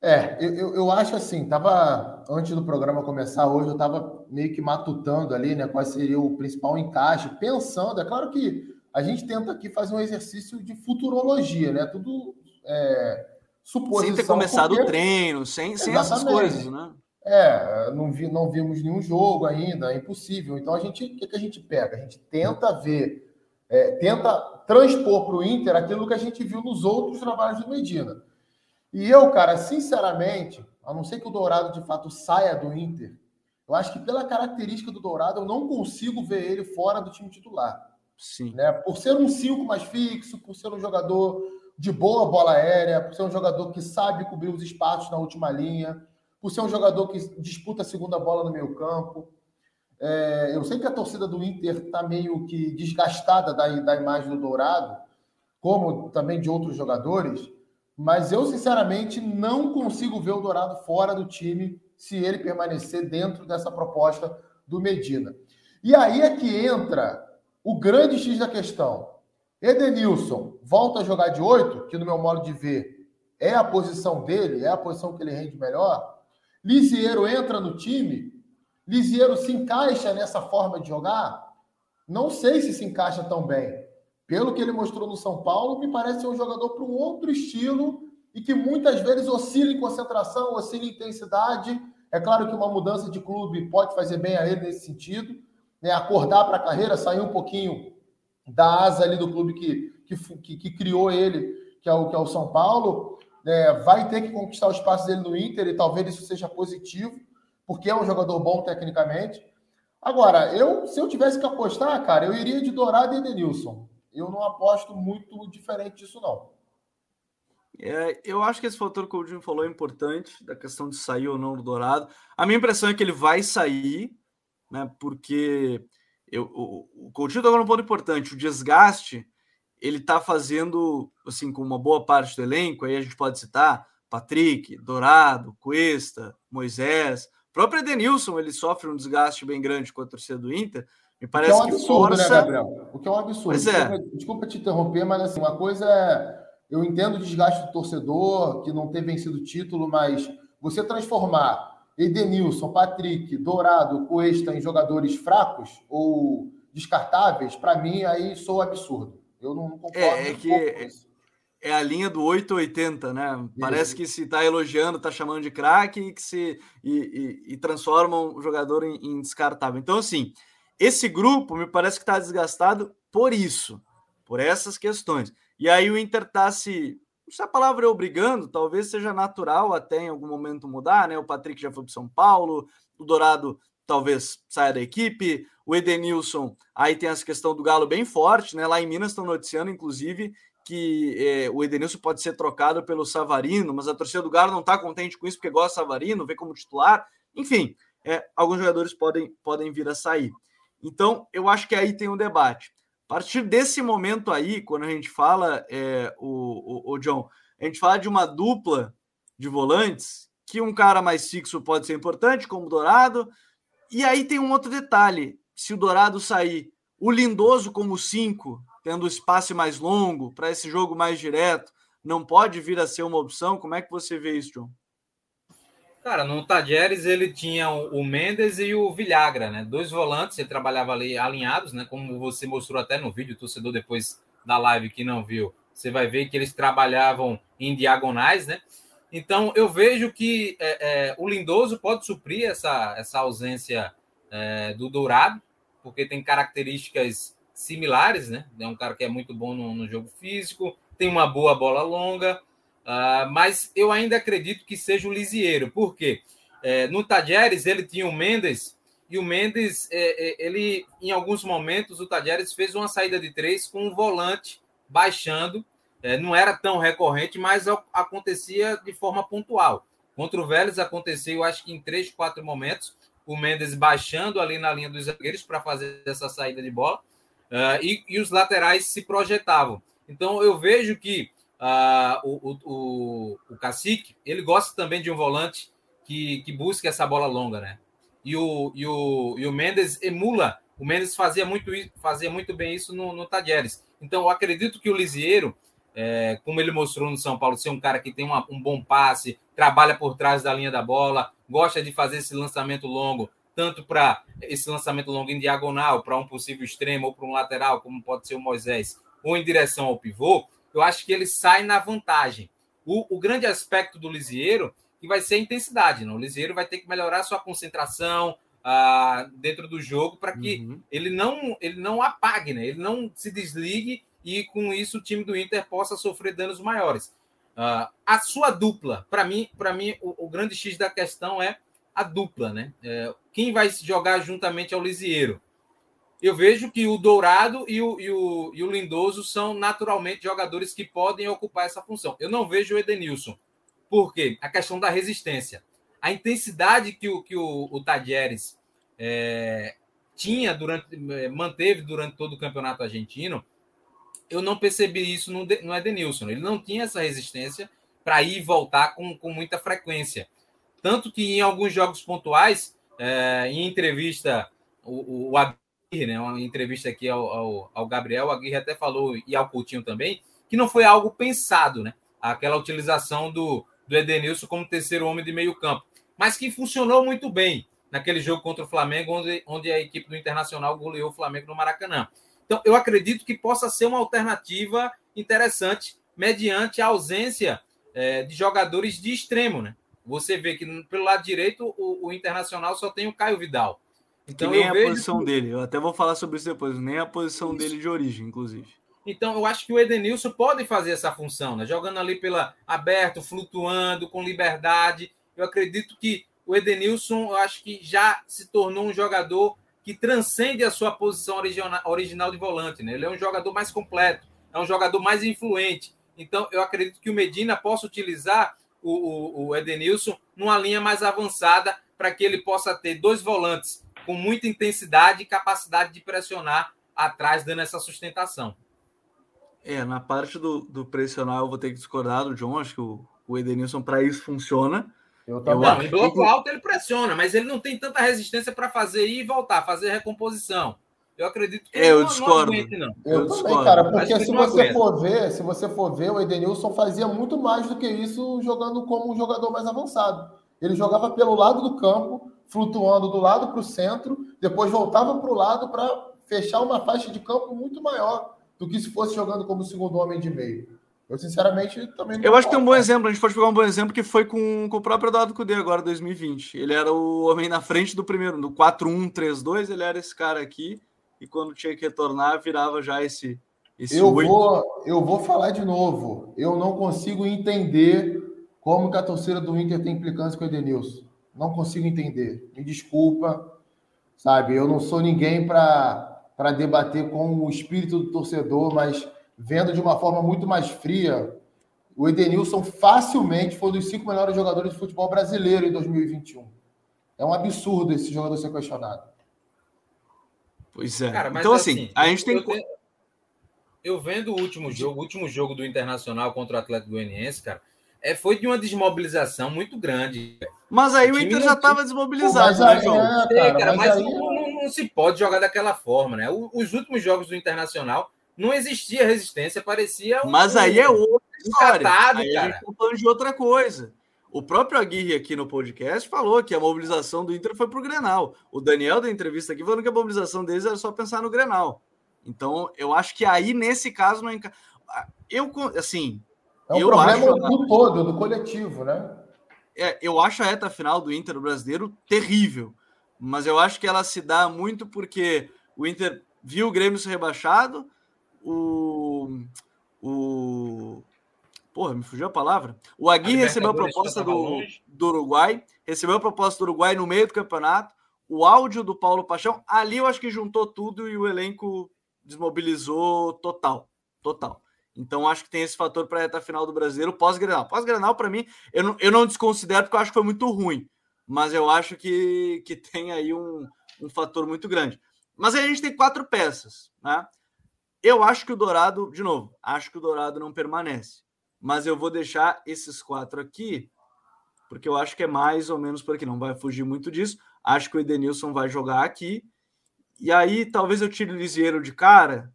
É, eu, eu acho assim, tava antes do programa começar hoje, eu estava meio que matutando ali, né, qual seria o principal encaixe, pensando, é claro que a gente tenta aqui fazer um exercício de futurologia, né, tudo é, suposição. Sem ter começado porque... o treino, sem, sem essas coisas, né? É, não, vi, não vimos nenhum jogo ainda, é impossível. Então a gente, o que, que a gente pega? A gente tenta ver, é, tenta transpor para o Inter aquilo que a gente viu nos outros trabalhos do Medina. E eu, cara, sinceramente, a não ser que o Dourado de fato saia do Inter, eu acho que pela característica do Dourado, eu não consigo ver ele fora do time titular. Sim. Né? Por ser um 5 mais fixo, por ser um jogador de boa bola aérea, por ser um jogador que sabe cobrir os espaços na última linha, por ser um jogador que disputa a segunda bola no meio campo. É, eu sei que a torcida do Inter está meio que desgastada da, da imagem do Dourado, como também de outros jogadores, mas eu, sinceramente, não consigo ver o Dourado fora do time se ele permanecer dentro dessa proposta do Medina. E aí é que entra o grande X da questão. Edenilson volta a jogar de oito, que no meu modo de ver é a posição dele, é a posição que ele rende melhor. Lisieiro entra no time, Lisieiro se encaixa nessa forma de jogar. Não sei se se encaixa tão bem pelo que ele mostrou no São Paulo, me parece ser um jogador para um outro estilo e que muitas vezes oscila em concentração, oscila em intensidade. É claro que uma mudança de clube pode fazer bem a ele nesse sentido, né? acordar para a carreira, sair um pouquinho da asa ali do clube que, que, que, criou ele, que é o, que é o São Paulo. Né? Vai ter que conquistar o espaço dele no Inter e talvez isso seja positivo, porque é um jogador bom tecnicamente. Agora, eu, se eu tivesse que apostar, cara, eu iria de Dourado e Edenilson eu não aposto muito diferente disso, não. É, eu acho que esse fator que o Jim falou é importante, da questão de sair ou não do Dourado. A minha impressão é que ele vai sair, né? Porque eu, o, o Coutinho tocou num ponto importante, o desgaste ele está fazendo, assim, com uma boa parte do elenco, aí a gente pode citar Patrick, Dourado, Cuesta, Moisés, o próprio Edenilson, ele sofre um desgaste bem grande com a torcida do Inter, me parece que, é um absurdo, que né, força... né, Gabriel? O que é um absurdo. Pois é. desculpa, desculpa te interromper, mas assim, uma coisa é. Eu entendo o desgaste do torcedor, que não ter vencido o título, mas você transformar Edenilson, Patrick, Dourado, Cuesta em jogadores fracos ou descartáveis, para mim, aí sou absurdo. Eu não, concordo é, é que é a linha do 880, né? Isso. Parece que se está elogiando, está chamando de craque e que se e, e, e transformam o jogador em, em descartável. Então, assim, esse grupo me parece que está desgastado por isso, por essas questões. E aí o Inter está se. Se a palavra é obrigando, talvez seja natural até em algum momento mudar, né? O Patrick já foi para São Paulo, o Dourado talvez saia da equipe, o Edenilson, aí tem essa questão do Galo bem forte, né? Lá em Minas estão noticiando, inclusive, que é, o Edenilson pode ser trocado pelo Savarino, mas a torcida do Galo não está contente com isso porque gosta do Savarino, vê como titular. Enfim, é, alguns jogadores podem, podem vir a sair. Então, eu acho que aí tem um debate. A partir desse momento aí, quando a gente fala, é, o, o, o John, a gente fala de uma dupla de volantes, que um cara mais fixo pode ser importante, como Dourado. E aí tem um outro detalhe: se o Dourado sair, o Lindoso como cinco, tendo espaço mais longo para esse jogo mais direto, não pode vir a ser uma opção? Como é que você vê isso, John? Cara, no Tajeres ele tinha o Mendes e o Vilhagra, né? Dois volantes, ele trabalhava ali alinhados, né? Como você mostrou até no vídeo, o torcedor depois da live que não viu, você vai ver que eles trabalhavam em diagonais, né? Então eu vejo que é, é, o Lindoso pode suprir essa, essa ausência é, do Dourado, porque tem características similares, né? É um cara que é muito bom no, no jogo físico, tem uma boa bola longa, uh, mas eu ainda acredito que seja o Lisieiro, porque é, no Tajeres ele tinha o Mendes e o Mendes, é, é, ele em alguns momentos o Tajeres fez uma saída de três com o volante baixando, é, não era tão recorrente, mas acontecia de forma pontual. Contra o Vélez aconteceu, eu acho que em três, quatro momentos, o Mendes baixando ali na linha dos zagueiros para fazer essa saída de bola uh, e, e, os laterais se projetavam. Então eu vejo que uh, o, o, o Cacique ele gosta também de um volante que, que busca essa bola longa, né? E o, e o, e o Mendes emula. O Mendes fazia muito, fazia muito bem isso no, no Tadieres. Então eu acredito que o Lisieiro, é, como ele mostrou no São Paulo, ser um cara que tem uma, um bom passe, trabalha por trás da linha da bola, gosta de fazer esse lançamento longo, tanto para esse lançamento longo em diagonal, para um possível extremo ou para um lateral, como pode ser o Moisés, ou em direção ao pivô, eu acho que ele sai na vantagem. O, o grande aspecto do Lisieiro que vai ser a intensidade. Não? O Lisieiro vai ter que melhorar sua concentração ah, dentro do jogo para que uhum. ele, não, ele não apague, né? ele não se desligue e com isso o time do Inter possa sofrer danos maiores. Uh, a sua dupla, para mim, para mim o, o, grande X da questão é a dupla, né? É, quem vai jogar juntamente ao Lisieiro? Eu vejo que o Dourado e o, e, o, e o Lindoso são naturalmente jogadores que podem ocupar essa função. Eu não vejo o Edenilson. Por quê? A questão da resistência. A intensidade que o, que o, o Tadieres é, tinha durante, é, manteve durante todo o campeonato argentino, eu não percebi isso no, no Edenilson. Ele não tinha essa resistência para ir e voltar com, com muita frequência. Tanto que em alguns jogos pontuais, é, em entrevista, o, o Aguirre, né, uma entrevista aqui ao, ao, ao, Gabriel, o Aguirre até falou, e ao Coutinho também, que não foi algo pensado, né? Aquela utilização do, do Edenilson como terceiro homem de meio campo, mas que funcionou muito bem naquele jogo contra o Flamengo, onde, onde a equipe do Internacional goleou o Flamengo no Maracanã. Então, eu acredito que possa ser uma alternativa interessante, mediante a ausência é, de jogadores de extremo, né? Você vê que pelo lado direito o, o Internacional só tem o Caio Vidal. Então, que nem a posição que... dele. Eu até vou falar sobre isso depois. Nem a posição isso. dele de origem, inclusive. Então, eu acho que o Edenilson pode fazer essa função, né? Jogando ali pela aberto, flutuando, com liberdade. Eu acredito que o Edenilson, eu acho que já se tornou um jogador que transcende a sua posição original de volante. Né? Ele é um jogador mais completo, é um jogador mais influente. Então, eu acredito que o Medina possa utilizar o, o, o Edenilson numa linha mais avançada para que ele possa ter dois volantes com muita intensidade e capacidade de pressionar atrás, dando essa sustentação. É, na parte do, do pressionar, eu vou ter que discordar do John. Acho que o, o Edenilson, para isso, funciona. Eu também. Não, em bloco alto ele pressiona, mas ele não tem tanta resistência para fazer ir e voltar, fazer recomposição. Eu acredito que é, eu não, discordo. Não aguente, não. Eu, eu também, cara, porque se você for ver, se você for ver, o Edenilson fazia muito mais do que isso jogando como um jogador mais avançado. Ele jogava pelo lado do campo, flutuando do lado para o centro, depois voltava para o lado para fechar uma faixa de campo muito maior do que se fosse jogando como segundo homem de meio. Eu, sinceramente, também Eu acho que tem um bom exemplo. A gente pode pegar um bom exemplo que foi com, com o próprio Eduardo Cudê agora, 2020. Ele era o homem na frente do primeiro, no 4-1-3-2, ele era esse cara aqui. E quando tinha que retornar, virava já esse. esse eu, vou, eu vou falar de novo. Eu não consigo entender como que a torcida do Inter tem implicância com o Edenilson. Não consigo entender. Me desculpa, sabe? Eu não sou ninguém para debater com o espírito do torcedor, mas vendo de uma forma muito mais fria, o Edenilson facilmente foi um dos cinco melhores jogadores de futebol brasileiro em 2021. É um absurdo esse jogador ser questionado. Pois é. Cara, então, assim, assim, a gente tem. Eu, eu vendo o último jogo, o último jogo do Internacional contra o Atlético Goianiense, cara, é, foi de uma desmobilização muito grande. Mas aí o, o Inter já estava desmobilizado, né, João? É, cara, cara, mas, mas aí... não, não, não, se pode jogar daquela forma, né? Os últimos jogos do Internacional não existia resistência, parecia um. Mas aí é outra história. Catado, aí cara. a gente tá falando de outra coisa. O próprio Aguirre aqui no podcast falou que a mobilização do Inter foi para o Grenal. O Daniel da entrevista aqui falando que a mobilização deles era só pensar no Grenal. Então, eu acho que aí, nesse caso, não é. Eu, assim. É um problema do todo, do coletivo, né? É, eu acho a reta final do Inter brasileiro terrível. Mas eu acho que ela se dá muito porque o Inter viu o Grêmio ser rebaixado, o. o Porra, me fugiu a palavra. O Aguirre recebeu a proposta do, do Uruguai, recebeu a proposta do Uruguai no meio do campeonato, o áudio do Paulo Paixão, ali eu acho que juntou tudo e o elenco desmobilizou total. Total. Então acho que tem esse fator para a reta final do brasileiro pós-grenal. Pós-grenal, para mim, eu não, eu não desconsidero porque eu acho que foi muito ruim, mas eu acho que, que tem aí um, um fator muito grande. Mas aí a gente tem quatro peças, né? Eu acho que o Dourado, de novo, acho que o Dourado não permanece mas eu vou deixar esses quatro aqui, porque eu acho que é mais ou menos por aqui, não vai fugir muito disso. Acho que o Edenilson vai jogar aqui. E aí talvez eu tire o Lisieiro de cara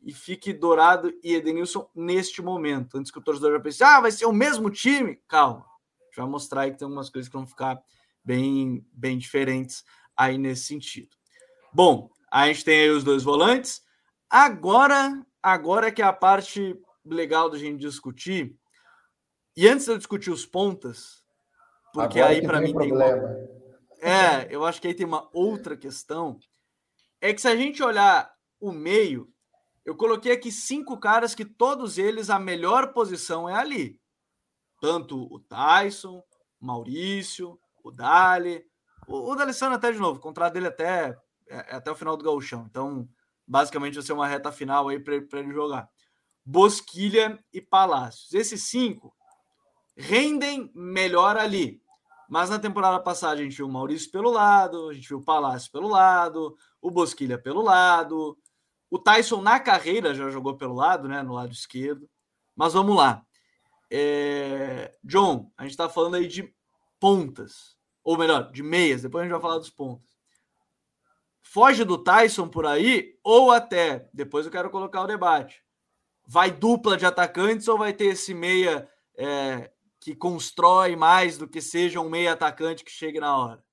e fique Dourado e Edenilson neste momento. Antes que o torcedor já pense, ah, vai ser o mesmo time. Calma, já vai mostrar aí que tem algumas coisas que vão ficar bem, bem diferentes aí nesse sentido. Bom, a gente tem aí os dois volantes. Agora, agora que é a parte legal da gente discutir. E antes de eu discutir os pontas, porque Agora aí para mim tem uma... É, eu acho que aí tem uma outra questão. É que se a gente olhar o meio, eu coloquei aqui cinco caras que todos eles a melhor posição é ali. Tanto o Tyson, Maurício, o Dali, o, o D'Alessandro até de novo, o contrato dele até é, é até o final do gauchão. Então, basicamente vai ser uma reta final aí para ele jogar. Bosquilha e Palácios. Esses cinco rendem melhor ali. Mas na temporada passada a gente viu o Maurício pelo lado, a gente viu o Palácio pelo lado, o Bosquilha pelo lado. O Tyson na carreira já jogou pelo lado, né? No lado esquerdo. Mas vamos lá. É... John, a gente está falando aí de pontas. Ou melhor, de meias. Depois a gente vai falar dos pontas. Foge do Tyson por aí, ou até, depois eu quero colocar o debate vai dupla de atacantes ou vai ter esse meia é, que constrói mais do que seja um meia atacante que chegue na hora?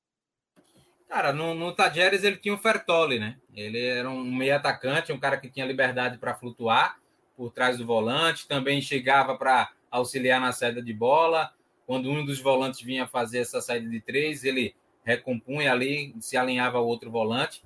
Cara, no, no ele tinha o Fertoli, né? Ele era um meia atacante, um cara que tinha liberdade para flutuar por trás do volante, também chegava para auxiliar na saída de bola. Quando um dos volantes vinha fazer essa saída de três, ele recompunha ali, se alinhava ao outro volante.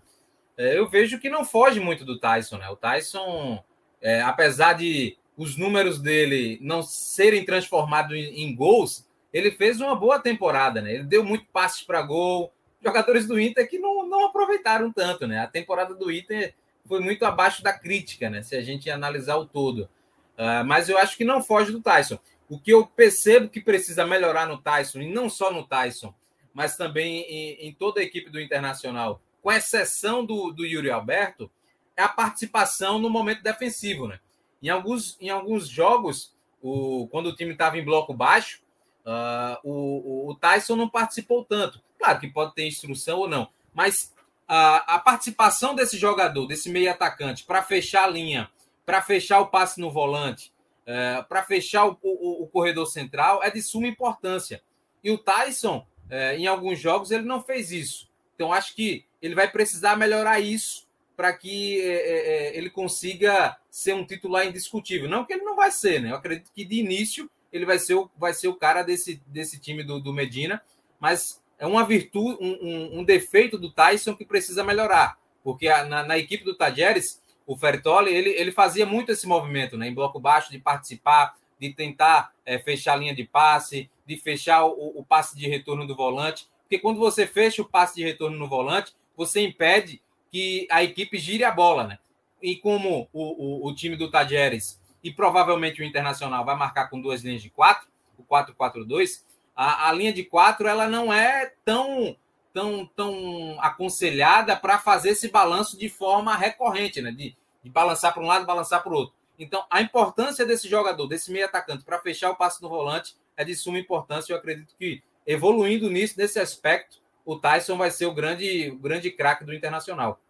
É, eu vejo que não foge muito do Tyson, né? O Tyson é, apesar de os números dele não serem transformados em, em, gols, ele fez uma boa temporada, né? Ele deu muito passes para gol. Jogadores do Inter que não, não aproveitaram tanto, né? A temporada do Inter foi muito abaixo da crítica, né? Se a gente analisar o todo. Uh, mas eu acho que não foge do Tyson. O que eu percebo que precisa melhorar no Tyson, e não só no Tyson, mas também em, em toda a equipe do Internacional, com exceção do, do Yuri Alberto, é a participação no momento defensivo, né? Em alguns, em alguns jogos, o, quando o time estava em bloco baixo, uh, o, o, Tyson não participou tanto. Claro que pode ter instrução ou não, mas a, a participação desse jogador, desse meio atacante, para fechar a linha, para fechar o passe no volante, uh, para fechar o, o, corredor central, é de suma importância. E o Tyson, uh, em alguns jogos, ele não fez isso. Então, acho que ele vai precisar melhorar isso para que é, é, é, ele consiga ser um titular indiscutível. Não que ele não vai ser, né? Eu acredito que de início ele vai ser o, vai ser o cara desse, desse time do, do Medina, mas é uma virtude, um, um, um, defeito do Tyson que precisa melhorar, porque a, na, na, equipe do Tajeres, o Fertoli, ele, ele fazia muito esse movimento, né? Em bloco baixo, de participar, de tentar é, fechar a linha de passe, de fechar o, o passe de retorno do volante, porque quando você fecha o passe de retorno no volante, você impede que a equipe gire a bola, né? E como o, o, o time do Tajeres e provavelmente o Internacional vai marcar com duas linhas de quatro, o 4-4-2, a, a linha de quatro ela não é tão tão, tão aconselhada para fazer esse balanço de forma recorrente, né? De, de balançar para um lado, balançar para o outro. Então, a importância desse jogador, desse meio atacante, para fechar o passe no volante é de suma importância. Eu acredito que evoluindo nisso, nesse aspecto, o Tyson vai ser o grande, o grande craque do Internacional.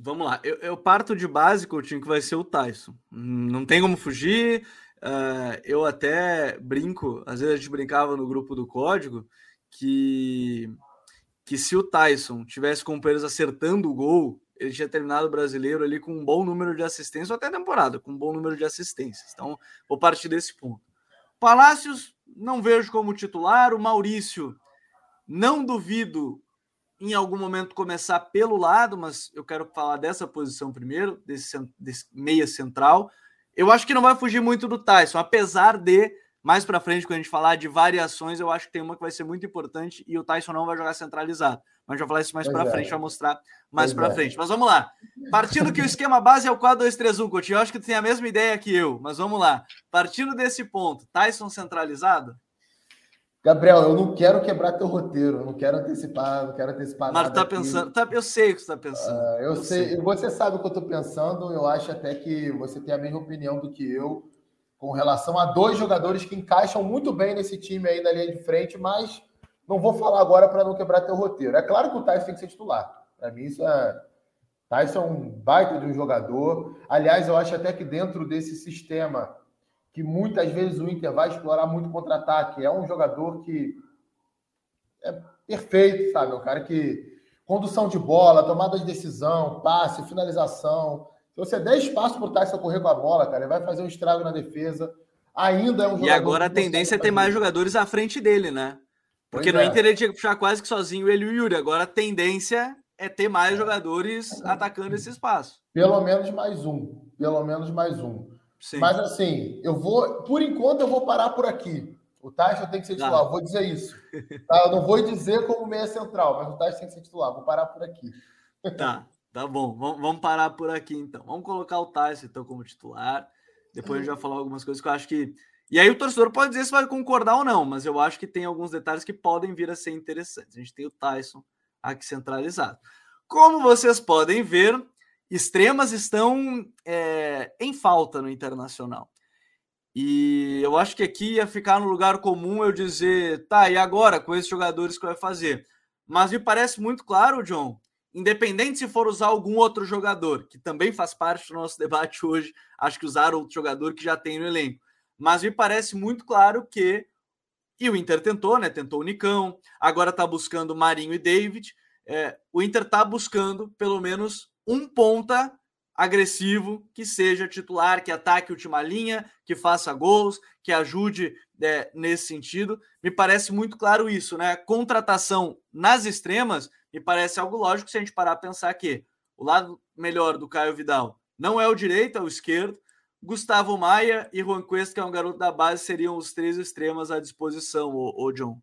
Vamos lá, eu, eu, parto de básico, o time que vai ser o Tyson. Não tem como fugir. Uh, eu até brinco, às vezes a gente brincava no grupo do código, que, que se o Tyson tivesse companheiros acertando o gol, ele tinha terminado o brasileiro ali com um bom número de assistências, ou até temporada, com um bom número de assistências. Então, vou partir desse ponto. Palácios, não vejo como titular. O Maurício, não duvido em algum momento começar pelo lado, mas eu quero falar dessa posição primeiro, desse, desse meia central. Eu acho que não vai fugir muito do Tyson, apesar de mais para frente, quando a gente falar de variações, eu acho que tem uma que vai ser muito importante e o Tyson não vai jogar centralizado. Mas a gente vai falar isso mais para é. frente, vai mostrar mais para é. frente. Mas vamos lá. Partindo que o esquema base é o 4-2-3-1, Coutinho, eu acho que tu tem a mesma ideia que eu, mas vamos lá. Partindo desse ponto, Tyson centralizado? Gabriel, eu não quero quebrar teu roteiro, eu não quero antecipar, não quero antecipar Mas tá pensando, tá, eu sei o que você está pensando. Uh, eu, eu sei, sei, você sabe o que eu estou pensando, eu acho até que você tem a mesma opinião do que eu com relação a dois jogadores que encaixam muito bem nesse time aí da linha de frente, mas não vou falar agora para não quebrar teu roteiro. É claro que o Tyson tem que ser titular. Para mim, isso é. Tyson é um baita de um jogador. Aliás, eu acho até que dentro desse sistema que muitas vezes o Inter vai explorar muito contra-ataque. É um jogador que é perfeito, sabe? É um cara que condução de bola, tomada de decisão, passe, finalização. Se você der espaço para o Tyson correr com a bola, cara, ele vai fazer um estrago na defesa. Ainda é um jogador. E agora a tendência é ter mais jogadores à frente dele, né? Porque pois no é. Inter ele tinha que puxar quase que sozinho ele e o Yuri. Agora a tendência é ter mais é. jogadores atacando esse espaço. Pelo menos mais um. Pelo menos mais um. Sim. Mas assim, eu vou, por enquanto, eu vou parar por aqui. O Tyson tem que ser titular, ah. vou dizer isso. Tá? Eu não vou dizer como meia central, mas o Tyson tem que ser titular, vou parar por aqui. Tá, tá bom. Vamos parar por aqui então. Vamos colocar o Tyson então como titular. Depois a gente vai falar algumas coisas que eu acho que. E aí o torcedor pode dizer se vai concordar ou não, mas eu acho que tem alguns detalhes que podem vir a ser interessantes. A gente tem o Tyson aqui centralizado. Como vocês podem ver, extremas estão é, em falta no internacional. E eu acho que aqui ia ficar no lugar comum eu dizer, tá, e agora com esses jogadores que vai fazer? Mas me parece muito claro, John, independente se for usar algum outro jogador, que também faz parte do nosso *laughs* debate hoje, acho que usar outro jogador que já tem no elenco. Mas me parece muito claro que. E o Inter tentou, né? Tentou o Nicão, agora tá buscando Marinho e David. É, o Inter tá buscando pelo menos um ponta agressivo que seja titular, que ataque última linha, que faça gols, que ajude é, nesse sentido. Me parece muito claro isso, né? Contratação nas extremas me parece algo lógico se a gente parar a pensar que o lado melhor do Caio Vidal não é o direito, é o esquerdo. Gustavo Maia e Juan Cuesta, que é um garoto da base, seriam os três extremas à disposição, o, John.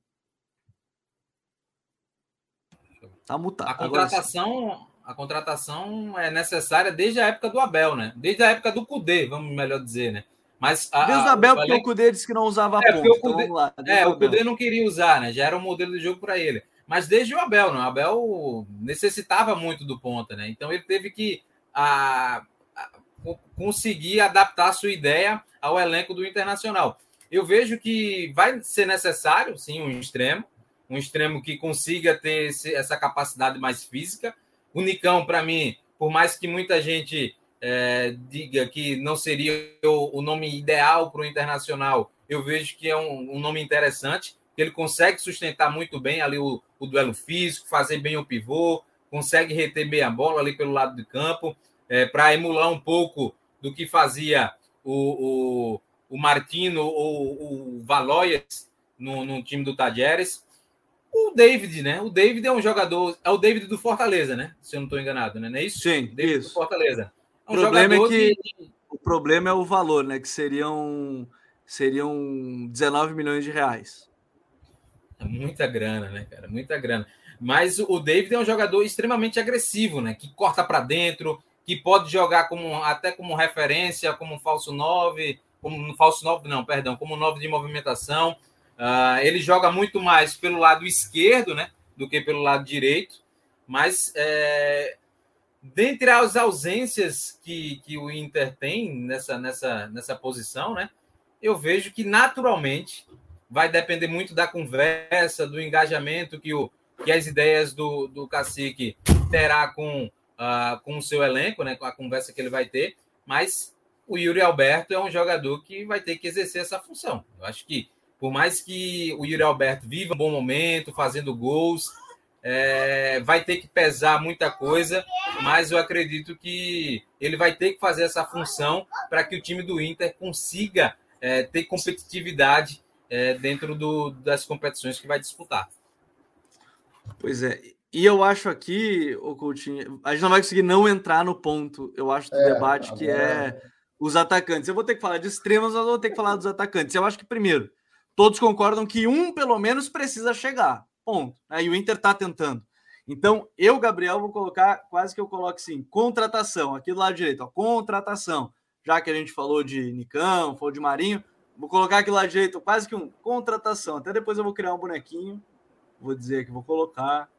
Tá mutado. A contratação, a contratação é necessária desde a época do Abel, né? Desde a época do Cudê, vamos melhor dizer, né? Mas a, desde o Abel, porque o Cudê disse que não usava é, ponto. O Cudê, então, lá, é, o, o Cudê não queria usar, né? Já era um modelo de jogo para ele. Mas desde o Abel, né? O Abel necessitava muito do ponta, né? Então ele teve que a, conseguir adaptar a sua ideia ao elenco do Internacional. Eu vejo que vai ser necessário, sim, um extremo, um extremo que consiga ter esse, essa capacidade mais física, o Nicão, para mim, por mais que muita gente é, diga que não seria o, o nome ideal para o Internacional, eu vejo que é um, um, nome interessante, que ele consegue sustentar muito bem ali o, o, duelo físico, fazer bem o pivô, consegue reter bem a bola ali pelo lado do campo, é, para emular um pouco do que fazia o, o, o Martino ou o Valoias no, no time do Tajeres. O David, né? O David é um jogador. É o David do Fortaleza, né? Se eu não estou enganado, né? Não é isso? Sim, David isso. do Fortaleza. É um o problema é que. De... O problema é o valor, né? Que seriam, seriam 19 milhões de reais. É muita grana, né, cara? Muita grana. Mas o David é um jogador extremamente agressivo, né? Que corta para dentro, que pode jogar como até como referência, como falso 9, como falso 9, não, perdão, como 9 de movimentação. Uh, ele joga muito mais pelo lado esquerdo, né, do que pelo lado direito. Mas é, dentre as ausências que, que o Inter tem nessa, nessa, nessa posição, né, eu vejo que naturalmente vai depender muito da conversa, do engajamento que, o, que as ideias do, do cacique terá com, uh, com o seu elenco, né, com a conversa que ele vai ter. Mas o Yuri Alberto é um jogador que vai ter que exercer essa função. Eu acho que, por mais que o Yuri Alberto viva um bom momento, fazendo gols, é, vai ter que pesar muita coisa, mas eu acredito que ele vai ter que fazer essa função para que o time do Inter consiga é, ter competitividade é, dentro do, das competições que vai disputar. Pois é, e eu acho aqui, o Coutinho, a gente não vai conseguir não entrar no ponto, eu acho, do é, debate que é os atacantes. Eu vou ter que falar de extremos, mas eu vou ter que falar dos atacantes. Eu acho que, primeiro, todos concordam que um, pelo menos, precisa chegar. Ponto. Aí o Inter está tentando. Então, eu, Gabriel, vou colocar, quase que eu coloco assim, contratação, aqui do lado direito, ó, contratação. Já que a gente falou de Nicão, falou de Marinho, vou colocar aqui do lado direito, quase que um contratação. Até depois eu vou criar um bonequinho, vou dizer que vou colocar.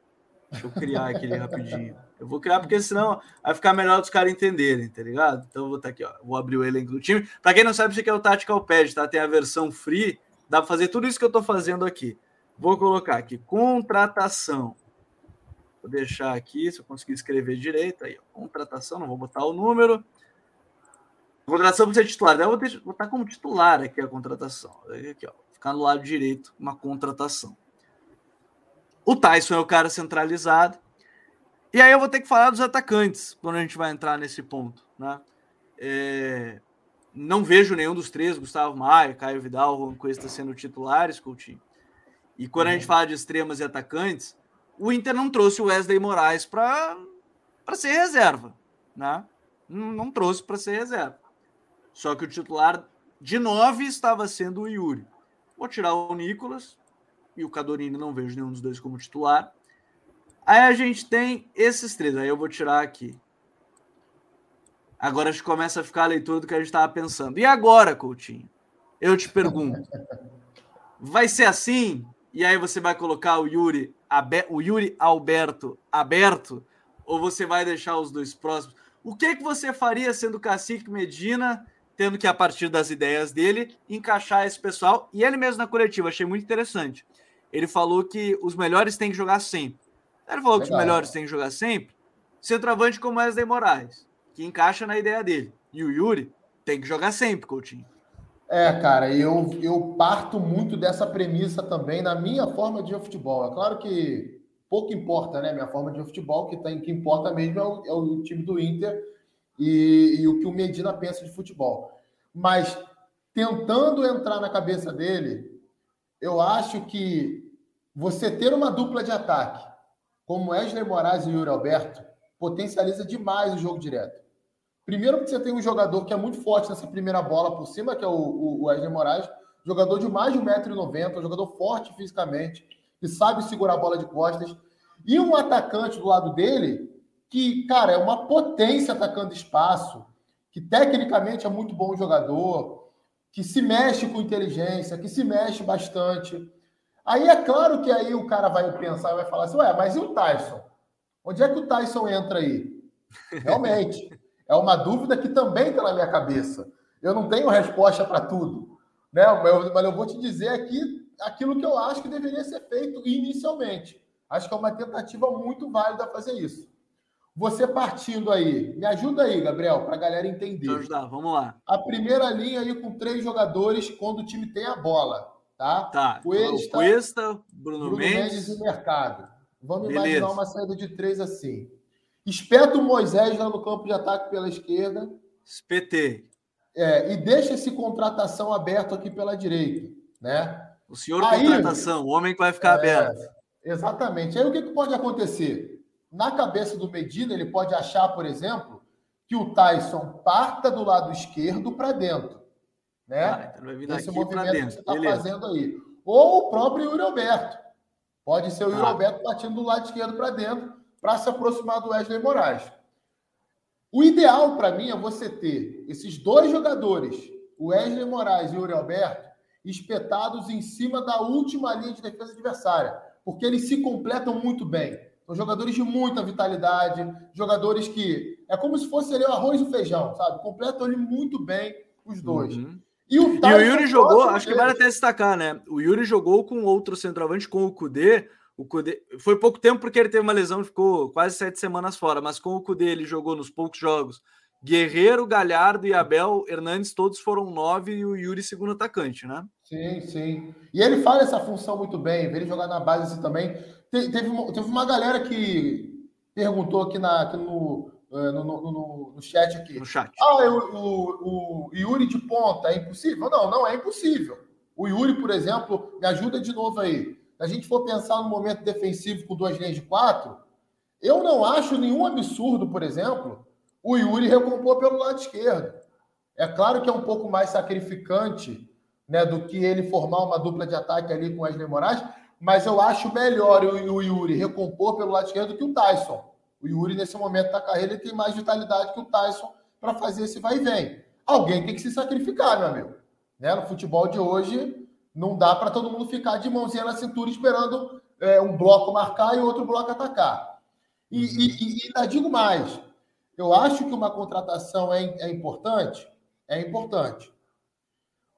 Deixa eu criar aquele rapidinho. Eu vou criar porque senão vai ficar melhor dos caras entenderem, tá ligado? Então eu vou estar tá aqui, ó. Vou abrir o elenco do time. Para quem não sabe, isso aqui é o Tactical Pad, tá? Tem a versão free, dá para fazer tudo isso que eu tô fazendo aqui. Vou colocar aqui contratação. Vou deixar aqui, se eu conseguir escrever direito, aí, ó, contratação, não vou botar o número. Contratação para ser titular. Eu vou botar como titular aqui a contratação. Aqui, ó, ficar no lado direito, uma contratação. O Tyson é o cara centralizado. E aí eu vou ter que falar dos atacantes quando a gente vai entrar nesse ponto, né? É, não vejo nenhum dos três, Gustavo Maia, Caio Vidal, Juan Cuesta sendo titulares, Coutinho. E quando a gente uhum. fala de extremas e atacantes, o Inter não trouxe o Wesley Moraes para ser reserva, né? Não, não trouxe para ser reserva. Só que o titular de nove estava sendo o Yuri. Vou tirar o Nicolas e o Cadorini, não vejo nenhum dos dois como titular. Aí a gente tem esses três, aí eu vou tirar aqui. Agora a gente começa a ficar a leitura do que a gente estava pensando. E agora, Coutinho? Eu te pergunto: vai ser assim? e aí você vai colocar o Yuri, o Yuri Alberto aberto, ou você vai deixar os dois próximos? O que, que você faria sendo cacique Medina, tendo que, a partir das ideias dele, encaixar esse pessoal? E ele mesmo na coletiva, achei muito interessante. Ele falou que os melhores têm que jogar sempre. Ele falou Legal. que os melhores têm que jogar sempre. Centroavante como Wesley Moraes, que encaixa na ideia dele. E o Yuri tem que jogar sempre, Coutinho. É, cara, eu, eu parto muito dessa premissa também na minha forma de futebol. É claro que pouco importa, né? Minha forma de futebol, que, tem, que importa mesmo é o, é o time do Inter e, e o que o Medina pensa de futebol. Mas tentando entrar na cabeça dele, eu acho que você ter uma dupla de ataque, como Wesley Moraes e Yuri Alberto, potencializa demais o jogo direto. Primeiro, porque você tem um jogador que é muito forte nessa primeira bola por cima, que é o, o Wesley Moraes, jogador de mais de 1,90m, um jogador forte fisicamente, que sabe segurar a bola de costas. E um atacante do lado dele, que, cara, é uma potência atacando espaço, que tecnicamente é muito bom jogador, que se mexe com inteligência, que se mexe bastante. Aí é claro que aí o cara vai pensar e vai falar assim: ué, mas e o Tyson? Onde é que o Tyson entra aí? *laughs* Realmente. É uma dúvida que também está na minha cabeça. Eu não tenho resposta para tudo. Né? Mas eu vou te dizer aqui aquilo que eu acho que deveria ser feito inicialmente. Acho que é uma tentativa muito válida fazer isso. Você partindo aí, me ajuda aí, Gabriel, para a galera entender. Vamos ajudar, vamos lá. A primeira linha aí com três jogadores quando o time tem a bola, tá? Tá. Cuesta, Cuesta Bruno, Bruno Mendes. Mendes e Mercado. Vamos Beleza. imaginar uma saída de três assim. Espeta o Moisés lá no campo de ataque pela esquerda. Espetei. É, e deixa esse contratação aberto aqui pela direita, né? O senhor Aí, contratação, o homem que vai ficar é, aberto. Exatamente. Aí o que, que pode acontecer? Na cabeça do Medina, ele pode achar, por exemplo, que o Tyson parta do lado esquerdo para dentro. Né? Ah, então vai vir Esse movimento que você está fazendo aí. Ou o próprio Yuri Alberto. Pode ser o Yuri ah. Alberto partindo do lado esquerdo para dentro para se aproximar do Wesley Moraes. O ideal para mim é você ter esses dois jogadores, o Wesley Moraes e o Uri Alberto, espetados em cima da última linha de defesa adversária, porque eles se completam muito bem. São jogadores de muita vitalidade, jogadores que é como se fosse ali o arroz e o feijão, sabe? Completam ele muito bem os dois. Uhum. E o, e o Yuri jogou, acho que vale até destacar, né? O Yuri jogou com outro centroavante, com o Kudê, o Cudê, foi pouco tempo porque ele teve uma lesão e ficou quase sete semanas fora, mas com o Cudê ele jogou nos poucos jogos Guerreiro, Galhardo e Abel Hernandes, todos foram nove e o Yuri segundo atacante, né? Sim, sim. E ele faz essa função muito bem, ver ele jogar na base assim também. Te, teve, uma, teve uma galera que perguntou aqui, na, aqui no, no, no, no, no, chat aqui. No chat. Ah, o, o, o Yuri de ponta é impossível? Não, não é impossível. O Yuri, por exemplo, me ajuda de novo aí. Se a gente for pensar no momento defensivo com duas linhas de quatro, eu não acho nenhum absurdo, por exemplo, o Yuri recompor pelo lado esquerdo. É claro que é um pouco mais sacrificante né, do que ele formar uma dupla de ataque ali com Wesley Moraes, mas eu acho melhor o, Yuri recompor pelo lado esquerdo que o Tyson. O Yuri, nesse momento da carreira, ele tem mais vitalidade que o Tyson para fazer esse vai e vem. Alguém tem que se sacrificar, meu amigo. Né? No futebol de hoje, não dá para todo mundo ficar de mãozinha na cintura esperando é, um bloco marcar e outro bloco atacar. E, uhum. e, e, e ainda digo mais: eu acho que uma contratação é, é importante, é importante.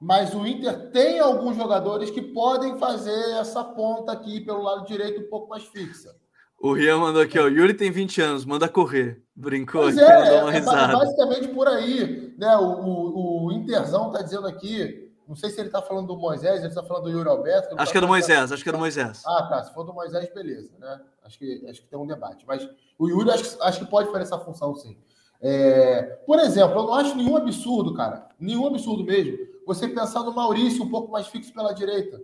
Mas o Inter tem alguns jogadores que podem fazer essa ponta aqui pelo lado direito um pouco mais fixa. O Rian mandou aqui, ó. Yuri tem 20 anos, manda correr. Brincou pois aqui, é, mandou uma é, risada. É basicamente por aí. Né? O, o, o Interzão tá dizendo aqui. Não sei se ele tá falando do Moisés, ele tá falando do Yuri Alberto. Que acho tá que é do Moisés, acho que é do Moisés. Ah, tá. Se for do Moisés, beleza, né? Acho que, acho que tem um debate. Mas o Yuri acho, acho que pode fazer essa função, sim. É, por exemplo, eu não acho nenhum absurdo, cara. Nenhum absurdo mesmo. Você pensar no Maurício um pouco mais fixo pela direita.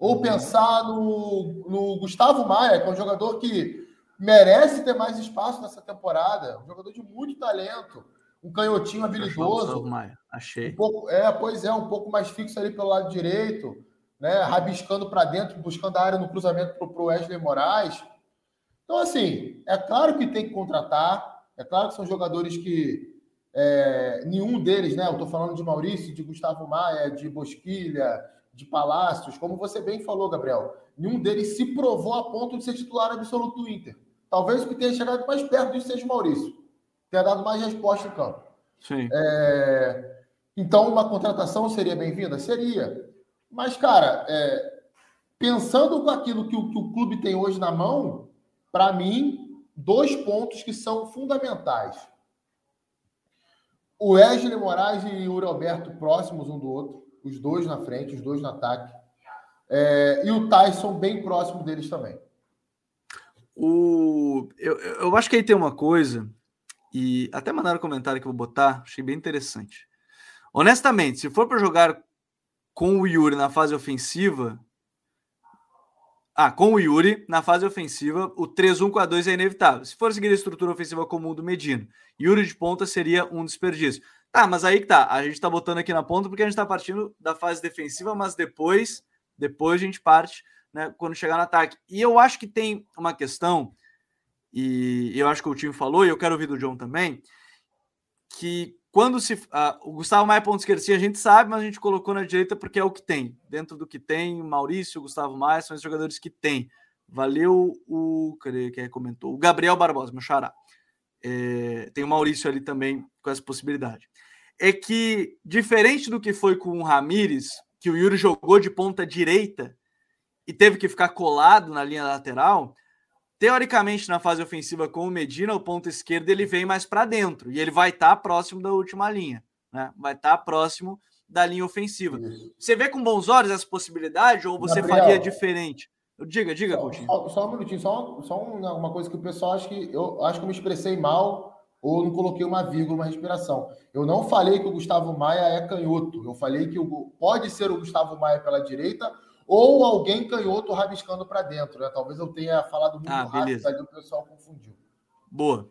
Ou uhum. pensar no, no Gustavo Maia, que é um jogador que merece ter mais espaço nessa temporada. Um jogador de muito talento, um canhotinho habilidoso. Maia. Achei. Um pouco, é, pois é, um pouco mais fixo ali pelo lado direito, né? Rabiscando para dentro, buscando a área no cruzamento para o Wesley Moraes. Então, assim, é claro que tem que contratar, é claro que são jogadores que é, nenhum deles, né? Eu estou falando de Maurício, de Gustavo Maia, de Bosquilha, de Palácios, como você bem falou, Gabriel, nenhum deles se provou a ponto de ser titular absoluto do Inter. Talvez o que tenha chegado mais perto disso seja o Maurício, tenha dado mais resposta em campo. Sim. É... Então, uma contratação seria bem-vinda? Seria. Mas, cara, é... pensando com aquilo que o, que o clube tem hoje na mão, para mim, dois pontos que são fundamentais. O Wesley Moraes e o Roberto próximos um do outro os dois na frente, os dois no ataque. É, e o Tyson bem próximo deles também. O, eu, eu acho que aí tem uma coisa, e até mandaram um comentário que eu vou botar, achei bem interessante. Honestamente, se for para jogar com o Yuri na fase ofensiva. Ah, com o Yuri na fase ofensiva, o 3-1-4-2 é inevitável. Se for seguir a estrutura ofensiva comum do Medina, Yuri de ponta seria um desperdício. Tá, mas aí que tá. A gente tá botando aqui na ponta porque a gente tá partindo da fase defensiva, mas depois, depois a gente parte, né, quando chegar no ataque. E eu acho que tem uma questão, e eu acho que o time falou, e eu quero ouvir do John também, que quando se. Uh, o Gustavo Maia, ponto esquerdo, sim, a gente sabe, mas a gente colocou na direita porque é o que tem. Dentro do que tem, o Maurício, o Gustavo Maia são os jogadores que tem. Valeu o. Cadê quem comentou? O Gabriel Barbosa, meu xará. É, tem o Maurício ali também com essa possibilidade. É que, diferente do que foi com o Ramires, que o Yuri jogou de ponta direita e teve que ficar colado na linha lateral, teoricamente na fase ofensiva com o Medina, o ponto esquerdo ele vem mais para dentro e ele vai estar tá próximo da última linha, né? Vai estar tá próximo da linha ofensiva. Você vê com bons olhos essa possibilidade ou você Gabriel, faria diferente? Diga, diga, só, Coutinho. Só, só, um minutinho, só, só uma coisa que o pessoal acha que eu acho que eu me expressei mal ou não coloquei uma vírgula, uma respiração. Eu não falei que o Gustavo Maia é canhoto. Eu falei que o, pode ser o Gustavo Maia pela direita ou alguém canhoto rabiscando para dentro. Né? Talvez eu tenha falado muito ah, rápido, ali o pessoal confundiu. Boa.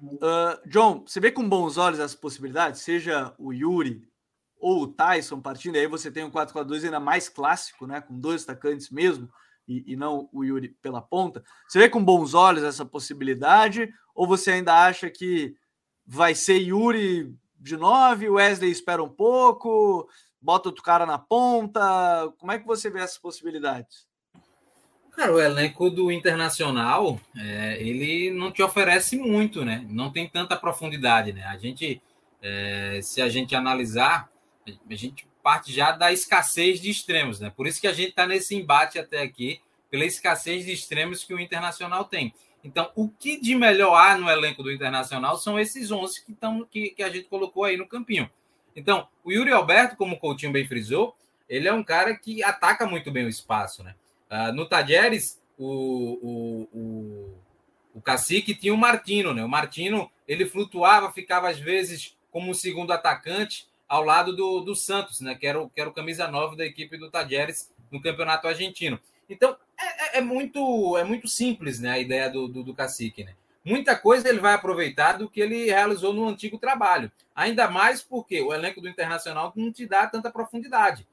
Uh, John, você vê com bons olhos essa possibilidade? Seja o Yuri ou o Tyson partindo, aí você tem um 4-4-2 ainda mais clássico, né? com dois atacantes mesmo e, e, não o Yuri pela ponta. Você vê com bons olhos essa possibilidade? Ou você ainda acha que vai ser Yuri de nove, Wesley espera um pouco, bota outro cara na ponta? Como é que você vê essas possibilidades? Cara, o elenco do Internacional, é, ele não te oferece muito, né? Não tem tanta profundidade, né? A gente, é, se a gente analisar, a gente parte já da escassez de extremos, né? Por isso que a gente está nesse embate até aqui, pela escassez de extremos que o Internacional tem. Então, o que de melhor há no elenco do Internacional são esses 11 que, tão, que, que a gente colocou aí no campinho. Então, o Yuri Alberto, como o Coutinho bem frisou, ele é um cara que ataca muito bem o espaço, né? Uh, no Tajeres, o, o, o, o Cacique tinha o Martino, né? O Martino, ele flutuava, ficava às vezes como um segundo atacante ao lado do, do Santos, né? Que era, o, que era o camisa 9 da equipe do Tajeres no campeonato argentino. Então, é, é, é, muito, é muito simples né, a ideia do, do, do cacique. Né? Muita coisa ele vai aproveitar do que ele realizou no antigo trabalho. Ainda mais porque o elenco do Internacional não te dá tanta profundidade.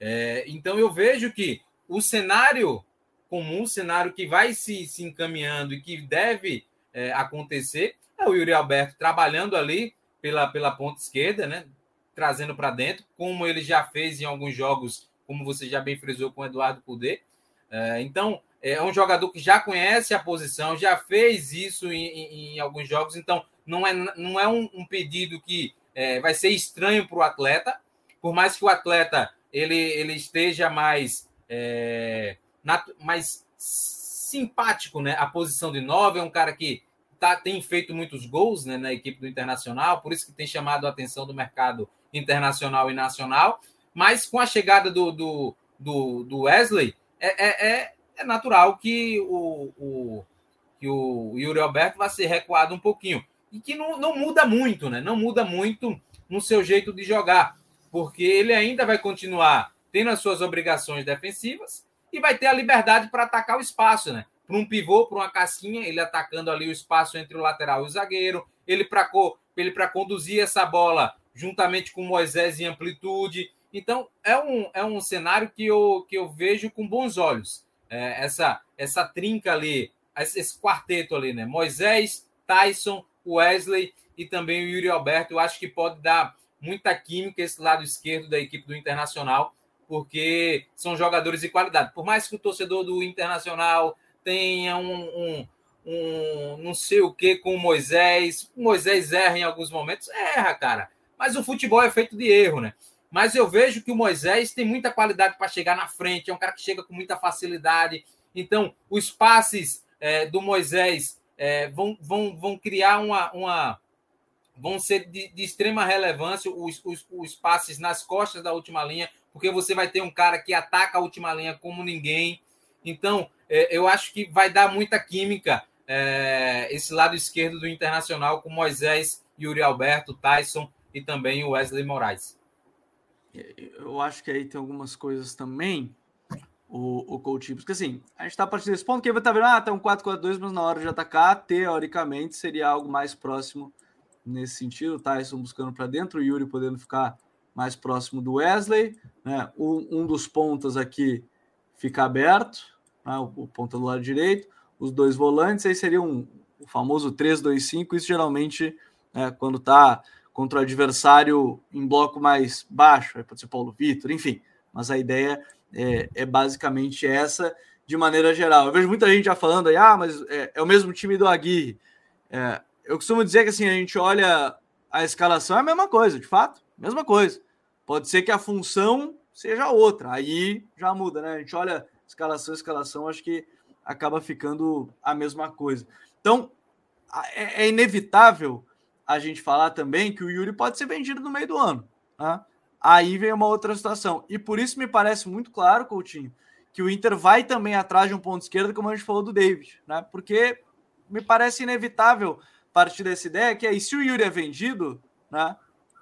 É, então, eu vejo que o cenário comum, o cenário que vai se, se encaminhando e que deve é, acontecer, é o Yuri Alberto trabalhando ali pela, pela ponta esquerda, né? Trazendo para dentro, como ele já fez em alguns jogos, como você já bem frisou com o Eduardo Cudê. É, então, é um jogador que já conhece a posição, já fez isso em, em, em alguns jogos, então não é, não é um, um pedido que é, vai ser estranho para o atleta, por mais que o atleta ele, ele esteja mais, é, mais simpático, né? A posição de nove é um cara que tá, tem feito muitos gols né, na equipe do Internacional, por isso que tem chamado a atenção do mercado internacional e nacional, mas com a chegada do, do, do, do Wesley, é, é, é, é natural que o, o, que o Yuri Alberto vai ser recuado um pouquinho. E que não, não muda muito, né? Não muda muito no seu jeito de jogar, porque ele ainda vai continuar tendo as suas obrigações defensivas e vai ter a liberdade para atacar o espaço, né? Para um pivô, para uma casquinha, ele atacando ali o espaço entre o lateral e o zagueiro, ele para ele conduzir essa bola juntamente com Moisés em amplitude, então, é um, é um cenário que eu, que eu vejo com bons olhos. É, essa, essa trinca ali, esse quarteto ali, né? Moisés, Tyson, Wesley e também o Yuri Alberto. Eu acho que pode dar muita química esse lado esquerdo da equipe do Internacional, porque são jogadores de qualidade. Por mais que o torcedor do Internacional tenha um, um, um não sei o que com o Moisés, o Moisés erra em alguns momentos, erra, cara. Mas o futebol é feito de erro, né? mas eu vejo que o Moisés tem muita qualidade para chegar na frente, é um cara que chega com muita facilidade. Então, os passes é, do Moisés é, vão, vão, vão criar uma. uma vão ser de, de extrema relevância os, os, os, passes nas costas da última linha, porque você vai ter um cara que ataca a última linha como ninguém. Então, é, eu acho que vai dar muita química é, esse lado esquerdo do Internacional com Moisés, Yuri Alberto, Tyson e também o Wesley Moraes eu acho que aí tem algumas coisas também, o, o Coutinho, porque assim, a gente está a partir desse ponto que vai estar tá vendo, ah, tá um 4-4-2, mas na hora de atacar, teoricamente, seria algo mais próximo nesse sentido, o Tyson buscando para dentro, o Yuri podendo ficar mais próximo do Wesley, né? Um, um dos pontas aqui fica aberto, né? o, o ponta do lado direito, os dois volantes, aí seria um, o famoso 3-2-5, isso geralmente, né, quando está contra o adversário em bloco mais baixo, pode ser Paulo Vitor, enfim. Mas a ideia é, é, basicamente essa, de maneira geral. Eu vejo muita gente já falando aí, ah, mas é, é o mesmo time do Aguirre. É, eu costumo dizer que assim, a gente olha a escalação, é a mesma coisa, de fato, mesma coisa. Pode ser que a função seja outra, aí já muda, né? A gente olha escalação, escalação, acho que acaba ficando a mesma coisa. Então, é, é inevitável a gente falar também que o Yuri pode ser vendido no meio do ano. Tá? Aí vem uma outra situação. E por isso me parece muito claro, Coutinho, que o Inter vai também atrás de um ponto esquerdo, como a gente falou do David, né? Porque me parece inevitável partir dessa ideia que aí, se o Yuri é vendido, né?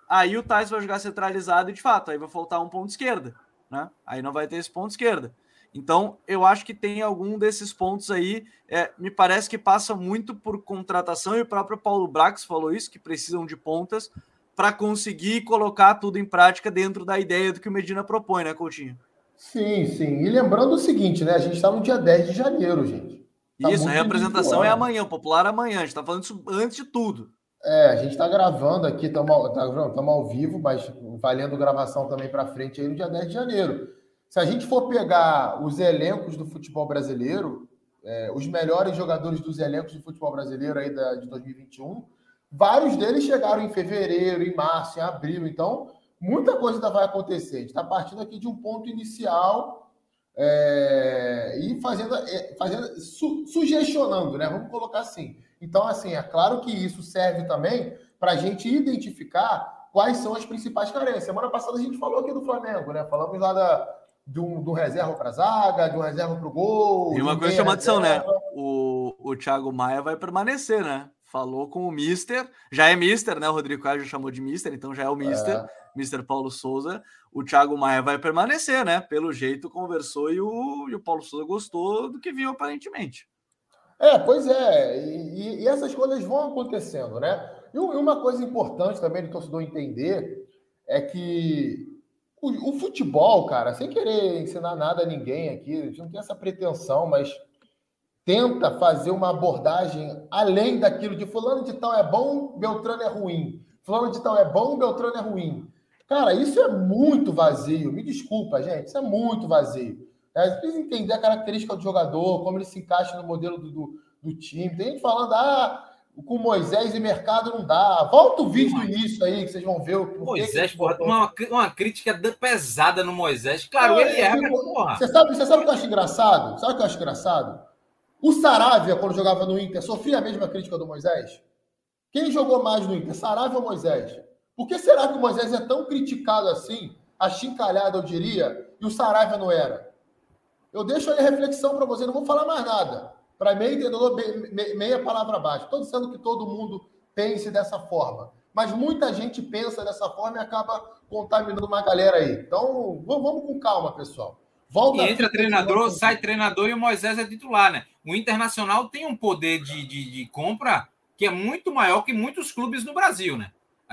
Aí o Tais vai jogar centralizado e de fato, aí vai faltar um ponto esquerda, né? Aí não vai ter esse ponto esquerda. Então, eu acho que tem algum desses pontos aí. É, me parece que passa muito por contratação, e o próprio Paulo Brax falou isso, que precisam de pontas para conseguir colocar tudo em prática dentro da ideia do que o Medina propõe, né, Coutinho? Sim, sim. E lembrando o seguinte, né? A gente está no dia 10 de janeiro, gente. Tá isso, a representação é amanhã, o popular é amanhã. A gente está falando isso antes de tudo. É, a gente está gravando aqui, estamos tá, ao vivo, mas valendo gravação também para frente aí no dia 10 de janeiro. Se a gente for pegar os elencos do futebol brasileiro, é, os melhores jogadores dos elencos do futebol brasileiro aí da, de 2021, vários deles chegaram em fevereiro, em março, em abril. Então, muita coisa ainda vai acontecer. A gente está partindo aqui de um ponto inicial é, e fazendo, é, fazendo su, sugestionando, né? Vamos colocar assim. Então, assim, é claro que isso serve também para a gente identificar quais são as principais carências. Semana passada a gente falou aqui do Flamengo, né? Falamos lá da, do, do reserva para zaga, de um reserva para o gol. E uma coisa chama atenção, né? O, o Thiago Maia vai permanecer, né? Falou com o Mister, já é Mister, né? O Rodrigo Caio já chamou de Mister, então já é o Mister, é. Mister Paulo Souza. O Thiago Maia vai permanecer, né? Pelo jeito conversou e o, e o Paulo Souza gostou do que viu aparentemente. É, pois é, e, e essas coisas vão acontecendo, né? E uma coisa importante também do torcedor entender é que o, o, futebol, cara, sem querer ensinar nada a ninguém aqui, a gente não tem essa pretensão, mas tenta fazer uma abordagem além daquilo de fulano de tal é bom, Beltrano é ruim. Fulano de tal é bom, Beltrano é ruim. Cara, isso é muito vazio. Me desculpa, gente, isso é muito vazio. É, precisa entender a característica do jogador, como ele se encaixa no modelo do, do, do time. Tem gente falando, ah, com Moisés e mercado não dá. Volta o vídeo do início aí, que vocês vão ver. O Moisés, que... porra, uma, uma crítica pesada no Moisés. Claro, é, ele é, tipo, porra. Você sabe, você sabe o que eu acho engraçado? Sabe o que eu acho engraçado? O Saravia, quando jogava no Inter, sofria a mesma crítica do Moisés? Quem jogou mais no Inter, Saravia ou Moisés? Por que será que o Moisés é tão criticado assim, achincalhado, eu diria, e o Saravia não era? Eu deixo aí a reflexão para você, não vou falar mais nada. Para meio entendedor, meia palavra abaixo. Estou dizendo que todo mundo pense dessa forma. Mas muita gente pensa dessa forma e acaba contaminando uma galera aí. Então, vamos com calma, pessoal. Volta e entra treinador, sai treinador e o Moisés é titular, né? O Internacional tem um poder de, de, de compra que é muito maior que muitos clubes no Brasil, né?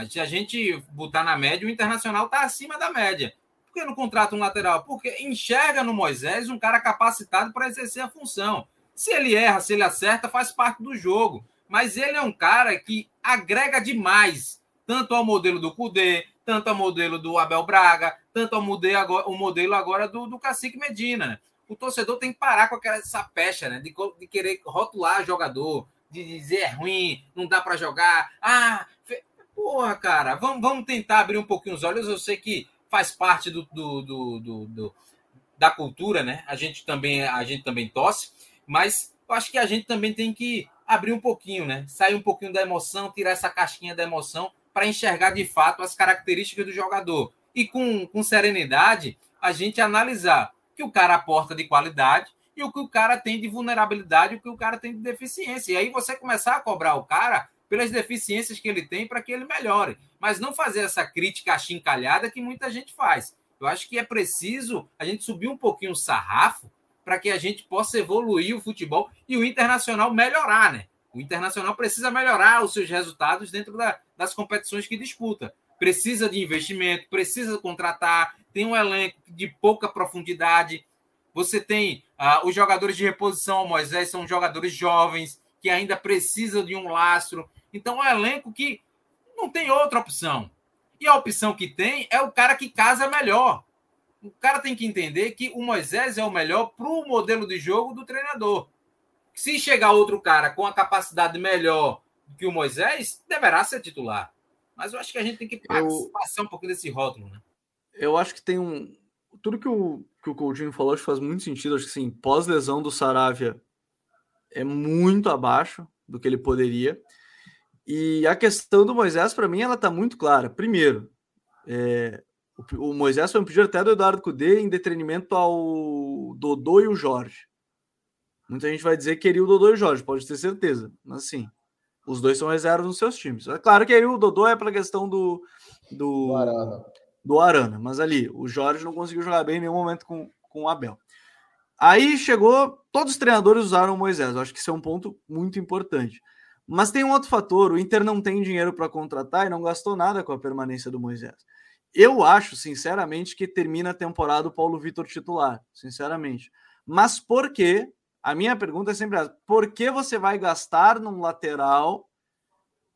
Se a gente botar na média, o Internacional está acima da média. Por que não contrata um lateral? Porque enxerga no Moisés um cara capacitado para exercer a função. Se ele erra, se ele acerta, faz parte do jogo. Mas ele é um cara que agrega demais, tanto ao modelo do Cudê, tanto ao modelo do Abel Braga, tanto ao modelo agora, o modelo agora do, do Cacique Medina. Né? O torcedor tem que parar com aquela, essa pecha, né? De, de querer rotular jogador, de dizer é ruim, não dá para jogar. Ah, fe... porra, cara, vamos, vamos tentar abrir um pouquinho os olhos. Eu sei que faz parte do, do, do, do, da cultura, né? A gente também a gente também torce, mas eu acho que a gente também tem que abrir um pouquinho, né? Sair um pouquinho da emoção, tirar essa casquinha da emoção para enxergar de fato as características do jogador. E com, com serenidade, a gente analisar que o cara aporta de qualidade e o que o cara tem de vulnerabilidade, o que o cara tem de deficiência. E aí você começar a cobrar o cara pelas deficiências que ele tem para que ele melhore. Mas não fazer essa crítica achincalhada que muita gente faz. Eu acho que é preciso a gente subir um pouquinho o sarrafo para que a gente possa evoluir o futebol e o internacional melhorar, né? O internacional precisa melhorar os seus resultados dentro da, das competições que disputa. Precisa de investimento, precisa contratar, tem um elenco de pouca profundidade. Você tem ah, os jogadores de reposição Moisés, são jogadores jovens que ainda precisam de um lastro. Então, é um elenco que não tem outra opção. E a opção que tem é o cara que casa melhor o cara tem que entender que o Moisés é o melhor para o modelo de jogo do treinador. Se chegar outro cara com a capacidade melhor que o Moisés, deverá ser titular. Mas eu acho que a gente tem que eu, passar um pouquinho desse rótulo, né? Eu acho que tem um. Tudo que o, que o Coutinho falou acho que faz muito sentido. Acho que sim, pós-lesão do Saravia é muito abaixo do que ele poderia. E a questão do Moisés, para mim, ela está muito clara. Primeiro, é, o, Moisés foi um pedido até do Eduardo Cudê em detrimento ao Dodô e o Jorge. Muita gente vai dizer que queria o Dodô e o Jorge, pode ter certeza. Mas sim, os dois são reservas nos seus times. É claro que aí o Dodô é pela questão do, do, do, Arana. do Arana, mas ali o Jorge não conseguiu jogar bem em nenhum momento com, com o Abel. Aí chegou, todos os treinadores usaram o Moisés. Eu acho que isso é um ponto muito importante. Mas tem um outro fator: o Inter não tem dinheiro para contratar e não gastou nada com a permanência do Moisés. Eu acho, sinceramente, que termina a temporada o Paulo Vitor titular, sinceramente. Mas por quê? A minha pergunta é sempre essa: por que você vai gastar num lateral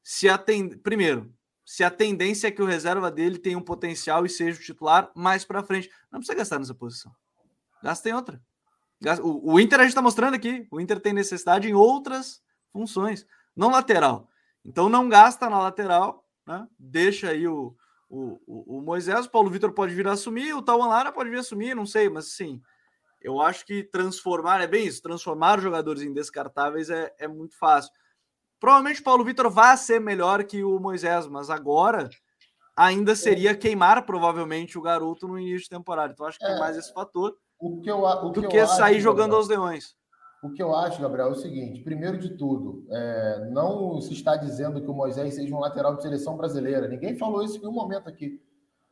se a primeiro, se a tendência é que o reserva dele tenha um potencial e seja o titular mais para frente? Não precisa gastar nessa posição. Gasta em outra. O, o Inter a gente está mostrando aqui. O Inter tem necessidade em outras funções, não lateral. Então não gasta na lateral, né? Deixa aí o, o, o, o Moisés, o Paulo Vitor pode vir a assumir, o Tauan Lara pode vir a assumir, não sei, mas sim. Eu acho que transformar, é bem isso, transformar jogadores em descartáveis é, é muito fácil. Provavelmente o Paulo Vitor vai ser melhor que o Moisés, mas agora ainda seria queimar provavelmente o garoto no início de temporada. Então acho que é, tem mais esse fator o que eu, o do que, que sair acho, jogando aos leões. O que eu acho, Gabriel, é o seguinte: primeiro de tudo, é, não se está dizendo que o Moisés seja um lateral de seleção brasileira. Ninguém falou isso em nenhum momento aqui.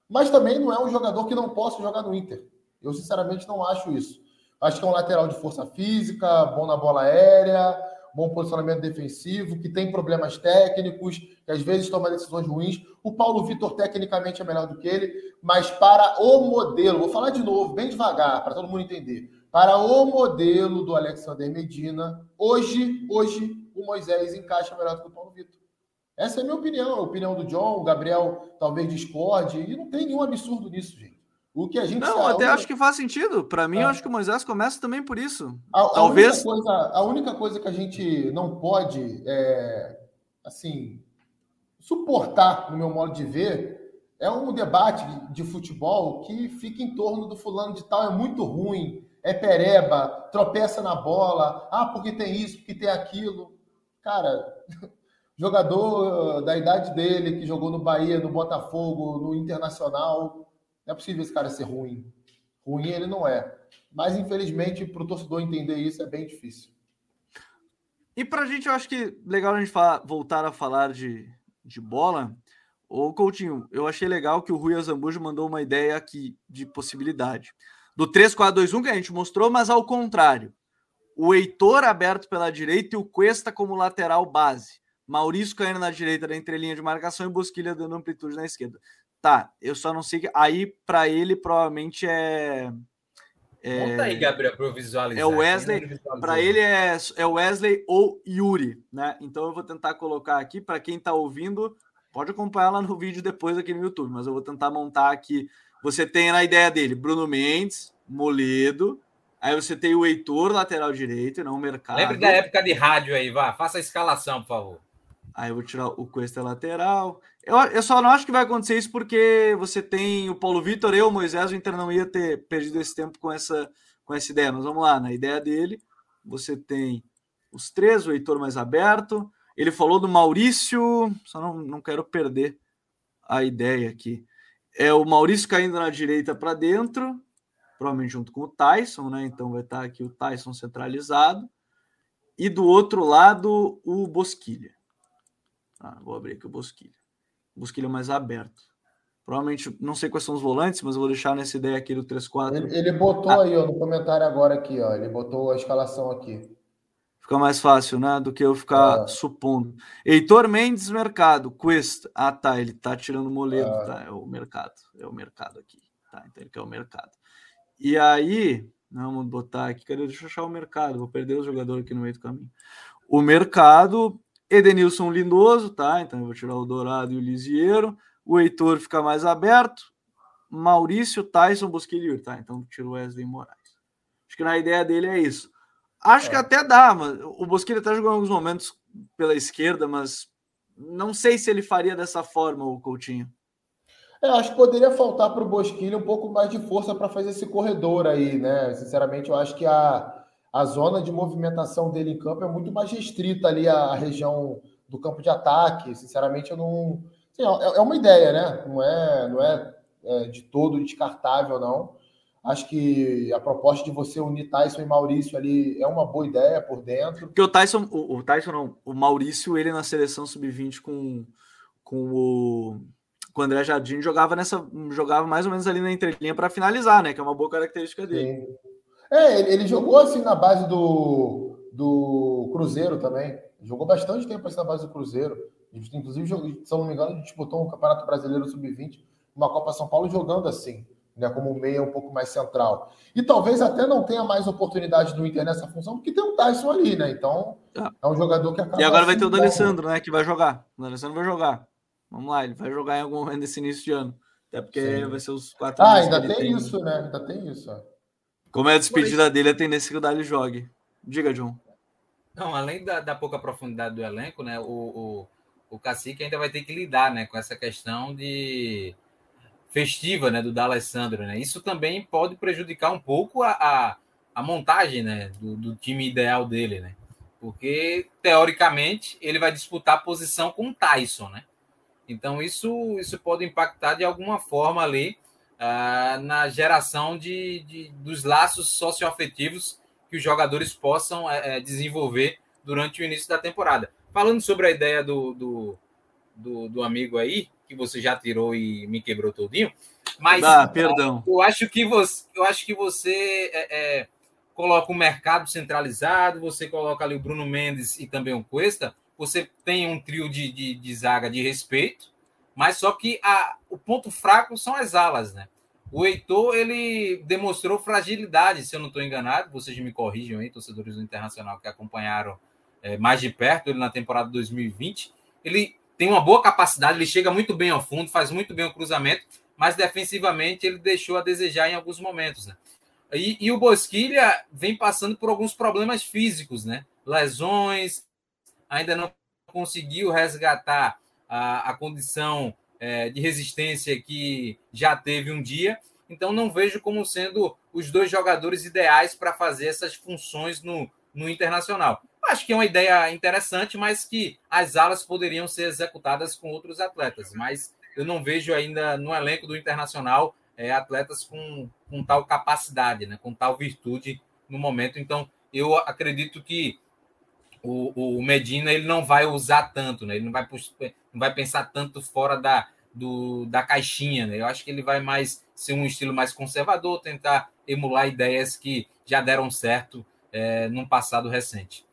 Mas também não é um jogador que não possa jogar no Inter. Eu, sinceramente, não acho isso. Acho que é um lateral de força física, bom na bola aérea, bom posicionamento defensivo, que tem problemas técnicos, que às vezes toma decisões ruins. O Paulo Vitor, tecnicamente, é melhor do que ele, mas para o modelo, vou falar de novo, bem devagar, para todo mundo entender. Para o modelo do Alexander Medina, hoje, hoje, o Moisés encaixa melhor do que o Paulo Vitor. Essa é a minha opinião, a opinião do John, o Gabriel talvez discorde, e não tem nenhum absurdo nisso, gente. O que a gente Não, até acho que faz sentido. Para mim, é. eu acho que o Moisés começa também por isso. A, Talvez. A única, coisa, a única coisa que a gente não pode, é, assim, suportar, no meu modo de ver, é um debate de futebol que fica em torno do fulano de tal, é muito ruim, é pereba, tropeça na bola, ah, porque tem isso, porque tem aquilo. Cara, *laughs* jogador da idade dele, que jogou no Bahia, no Botafogo, no Internacional não é possível esse cara ser ruim. Ruim ele não é. Mas, infelizmente, para o torcedor entender isso é bem difícil. E para a gente, eu acho que legal a gente falar, voltar a falar de, de bola. Ô, Coutinho, eu achei legal que o Rui Azambujo mandou uma ideia aqui de possibilidade. Do 3-4-2-1 que a gente mostrou, mas ao contrário. O Heitor aberto pela direita e o Cuesta como lateral base. Maurício caindo na direita da entrelinha de marcação e Bosquilha dando amplitude na esquerda. Tá, eu só não sei. Aí, para ele, provavelmente é. é... Conta aí, Gabriel, para eu visualizar. É o Wesley. Para ele é, é Wesley ou Yuri, né? Então eu vou tentar colocar aqui. Para quem está ouvindo, pode acompanhar lá no vídeo depois aqui no YouTube, mas eu vou tentar montar aqui. Você tem na ideia dele Bruno Mendes, Moledo. Aí você tem o Heitor, lateral direito, não o mercado. Lembre da época de rádio aí, vá. Faça a escalação, por favor. Aí eu vou tirar o Cuesta lateral. Eu, eu só não acho que vai acontecer isso porque você tem o Paulo Vitor e o Moisés, o Inter não ia ter perdido esse tempo com essa, com essa ideia. Mas vamos lá, na ideia dele, você tem os três, o Heitor mais aberto. Ele falou do Maurício, só não, não quero perder a ideia aqui. É o Maurício caindo na direita para dentro, provavelmente junto com o Tyson, né? Então vai estar aqui o Tyson centralizado. E do outro lado, o Bosquilha. Ah, vou abrir aqui o Bosquilha. O Bosquilha mais aberto. Provavelmente, não sei quais são os volantes, mas vou deixar nessa ideia aqui do 3-4. Ele, ele, botou ah. aí ó, no comentário agora aqui, ó. Ele botou a escalação aqui. Fica mais fácil, né? Do que eu ficar é. supondo. Heitor Mendes, mercado. Cuesta. Ah, tá. Ele tá tirando o moledo, é. tá? É o mercado. É o mercado aqui. Tá, então ele quer o mercado. E aí, vamos botar aqui. Cadê? Deixa eu achar o mercado. Vou perder o jogador aqui no meio do caminho. O mercado Edenilson Lindoso, tá? Então eu vou tirar o Dourado e o Lisieiro. O Heitor fica mais aberto. Maurício, Tyson, Bosquilhur, tá? Então tiro o Wesley Moraes. Acho que na ideia dele é isso. Acho é. que até dá, mas o Bosquilha tá jogando alguns momentos pela esquerda, mas não sei se ele faria dessa forma o Coutinho. É, acho que poderia faltar para o Bosquilha um pouco mais de força para fazer esse corredor aí, né? Sinceramente, eu acho que a, a zona de movimentação dele em campo é muito mais restrita ali à região do campo de ataque. Sinceramente, eu não. Sim, é, é uma ideia, né? Não é, não é, é, de todo descartável, não. Acho que a proposta de você unir Tyson e Maurício ali é uma boa ideia por dentro. Porque o Tyson, o, o Tyson não, o Maurício, ele na seleção sub-20 com, com o com o André Jardim jogava nessa jogava mais ou menos ali na entrelinha para finalizar, né? Que é uma boa característica dele. Sim. É, ele, ele, jogou assim na base do, do Cruzeiro também. Jogou bastante tempo assim na base do Cruzeiro. Inclusive, se eu não me engano, disputou um Campeonato Brasileiro Sub-20, uma Copa São Paulo jogando assim, né, como meia um pouco mais central. E talvez até não tenha mais oportunidade do Inter nessa função, porque tem o Tyson ali, né? Então, é, é um jogador que acaba. E agora vai ter o D'Alessandro, né? Que vai jogar. O D'Alessandro vai jogar. Vamos lá, ele vai jogar em algum momento nesse início de ano. Até porque Sim. vai ser os quatro Ah, ainda tem, tem, isso, né? Ainda tem isso. Ó. Como é a despedida dele, a tendência que o Dali jogue. Diga, John. Não, além da, da pouca profundidade do elenco, né? O, o, o Cacique ainda vai ter que lidar né, com essa questão de festiva né, do D'Alessandro. Né? Isso também pode prejudicar um pouco a, a, a montagem né, do, do, time ideal dele, né? Porque, teoricamente, ele vai disputar a posição com o Tyson, né? Então, isso, isso pode impactar de alguma forma ali uh, na geração de, de, dos laços socioafetivos que os jogadores possam é, desenvolver durante o início da temporada. Falando sobre a ideia do, do, do, do amigo aí, que você já tirou e me quebrou todinho, mas ah, perdão. eu acho que você, eu acho que você é, é, coloca o mercado centralizado, você coloca ali o Bruno Mendes e também o Cuesta, você tem um trio de, de, de zaga de respeito, mas só que a, o ponto fraco são as alas, né? O Heitor, ele demonstrou fragilidade, se eu não estou enganado, vocês me corrijam aí, torcedores do Internacional que acompanharam é, mais de perto ele na temporada 2020. Ele tem uma boa capacidade, ele chega muito bem ao fundo, faz muito bem o cruzamento, mas defensivamente ele deixou a desejar em alguns momentos, né? E, e, o Bosquilha vem passando por alguns problemas físicos, né? Lesões, ainda não conseguiu resgatar a, a condição é, de resistência que já teve um dia. Então não vejo como sendo os dois jogadores ideais para fazer essas funções no, no internacional. Acho que é uma ideia interessante, mas que as alas poderiam ser executadas com outros atletas. Mas eu não vejo ainda no elenco do Internacional é, atletas com, com tal capacidade, né, com tal virtude no momento. Então, eu acredito que o, o Medina ele não vai usar tanto, né? ele não vai, não vai pensar tanto fora da, do, da caixinha. Né? Eu acho que ele vai mais ser um estilo mais conservador, tentar emular ideias que já deram certo é, num passado recente.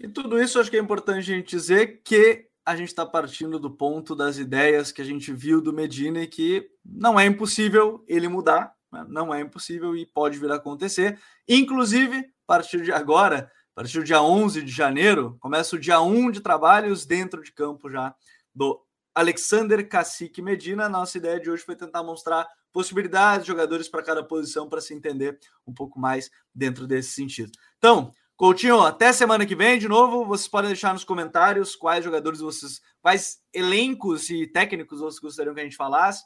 E tudo isso acho que é importante a gente dizer que a gente está partindo do ponto das ideias que a gente viu do Medina e que não é impossível ele mudar, né? não é impossível e pode vir a acontecer. Inclusive, a partir de agora, a partir do dia 11 de janeiro, começa o dia 1 de trabalhos dentro de campo já do Alexander Cacique Medina. Nossa ideia de hoje foi tentar mostrar possibilidades de jogadores para cada posição para se entender um pouco mais dentro desse sentido. Então, Coutinho, até semana que vem, de novo, vocês podem deixar nos comentários quais jogadores vocês, quais elencos e técnicos vocês gostariam que a gente falasse.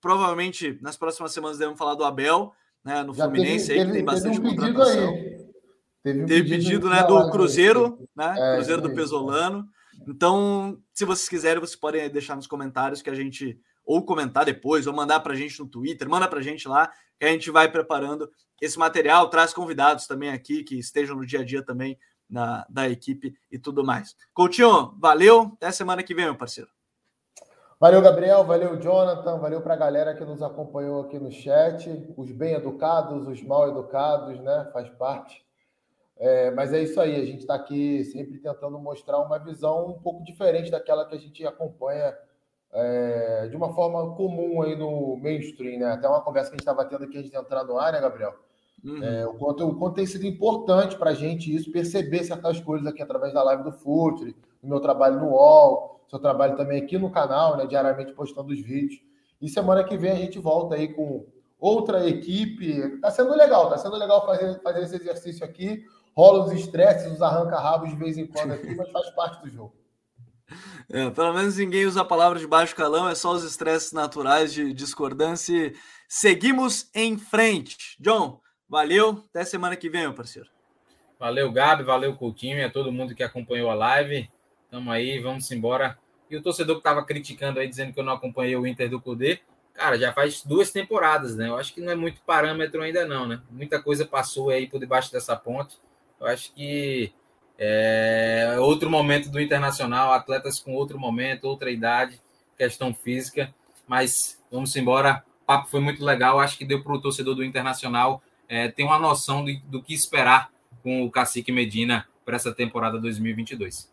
Provavelmente nas próximas semanas devemos falar do Abel, né, no Já Fluminense, teve, aí, que tem bastante um contratação. Aí. Teve, um teve pedido, pedido né, do Cruzeiro, né? É, Cruzeiro do Pesolano. Então, se vocês quiserem, vocês podem deixar nos comentários que a gente ou comentar depois, ou mandar para a gente no Twitter, manda para a gente lá, que a gente vai preparando esse material, traz convidados também aqui que estejam no dia a dia também na, da equipe e tudo mais. Coutinho, valeu, até semana que vem, meu parceiro. Valeu, Gabriel, valeu, Jonathan, valeu para a galera que nos acompanhou aqui no chat, os bem educados, os mal educados, né? Faz parte. É, mas é isso aí, a gente está aqui sempre tentando mostrar uma visão um pouco diferente daquela que a gente acompanha é, de uma forma comum aí no mainstream, né? Até uma conversa que a gente estava tendo aqui antes de entrar no ar, né, Gabriel? Uhum. É, o, quanto, o quanto tem sido importante para a gente isso, perceber certas coisas aqui através da live do Futre, do meu trabalho no UOL, seu trabalho também aqui no canal, né, diariamente postando os vídeos. E semana que vem a gente volta aí com outra equipe. Tá sendo legal, tá sendo legal fazer, fazer esse exercício aqui. Rola os estresses, os arranca-rabos de vez em quando aqui, mas faz parte do jogo. É, pelo menos ninguém usa a palavra de baixo calão, é só os estresses naturais de discordância. Seguimos em frente. John, valeu. Até semana que vem, meu parceiro. Valeu, Gabi, valeu, Coutinho e a todo mundo que acompanhou a live. Tamo aí, vamos embora. E o torcedor que estava criticando aí, dizendo que eu não acompanhei o Inter do Cudê, cara, já faz duas temporadas, né? Eu acho que não é muito parâmetro ainda, não, né? Muita coisa passou aí por debaixo dessa ponte. Eu acho que é outro momento do Internacional, atletas com outro momento, outra idade, questão física. Mas vamos embora. O papo foi muito legal. Acho que deu para o torcedor do Internacional é, ter uma noção de, do que esperar com o Cacique Medina para essa temporada 2022.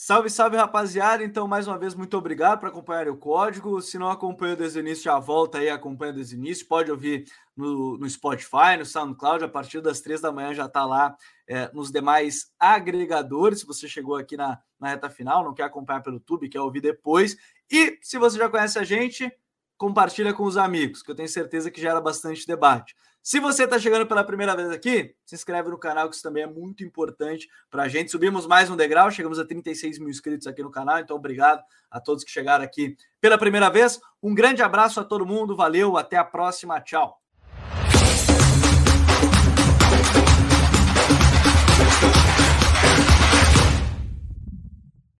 Salve, salve, rapaziada. Então, mais uma vez, muito obrigado por acompanhar o código. Se não acompanhou desde o início, já volta aí, acompanha desde o início. Pode ouvir no, no Spotify, no SoundCloud, a partir das três da manhã já está lá é, nos demais agregadores. Se você chegou aqui na, na reta final, não quer acompanhar pelo YouTube, quer ouvir depois. E se você já conhece a gente, compartilha com os amigos, que eu tenho certeza que gera bastante debate. Se você está chegando pela primeira vez aqui, se inscreve no canal, que isso também é muito importante para a gente. Subimos mais um degrau, chegamos a 36 mil inscritos aqui no canal, então obrigado a todos que chegaram aqui pela primeira vez. Um grande abraço a todo mundo, valeu, até a próxima, tchau.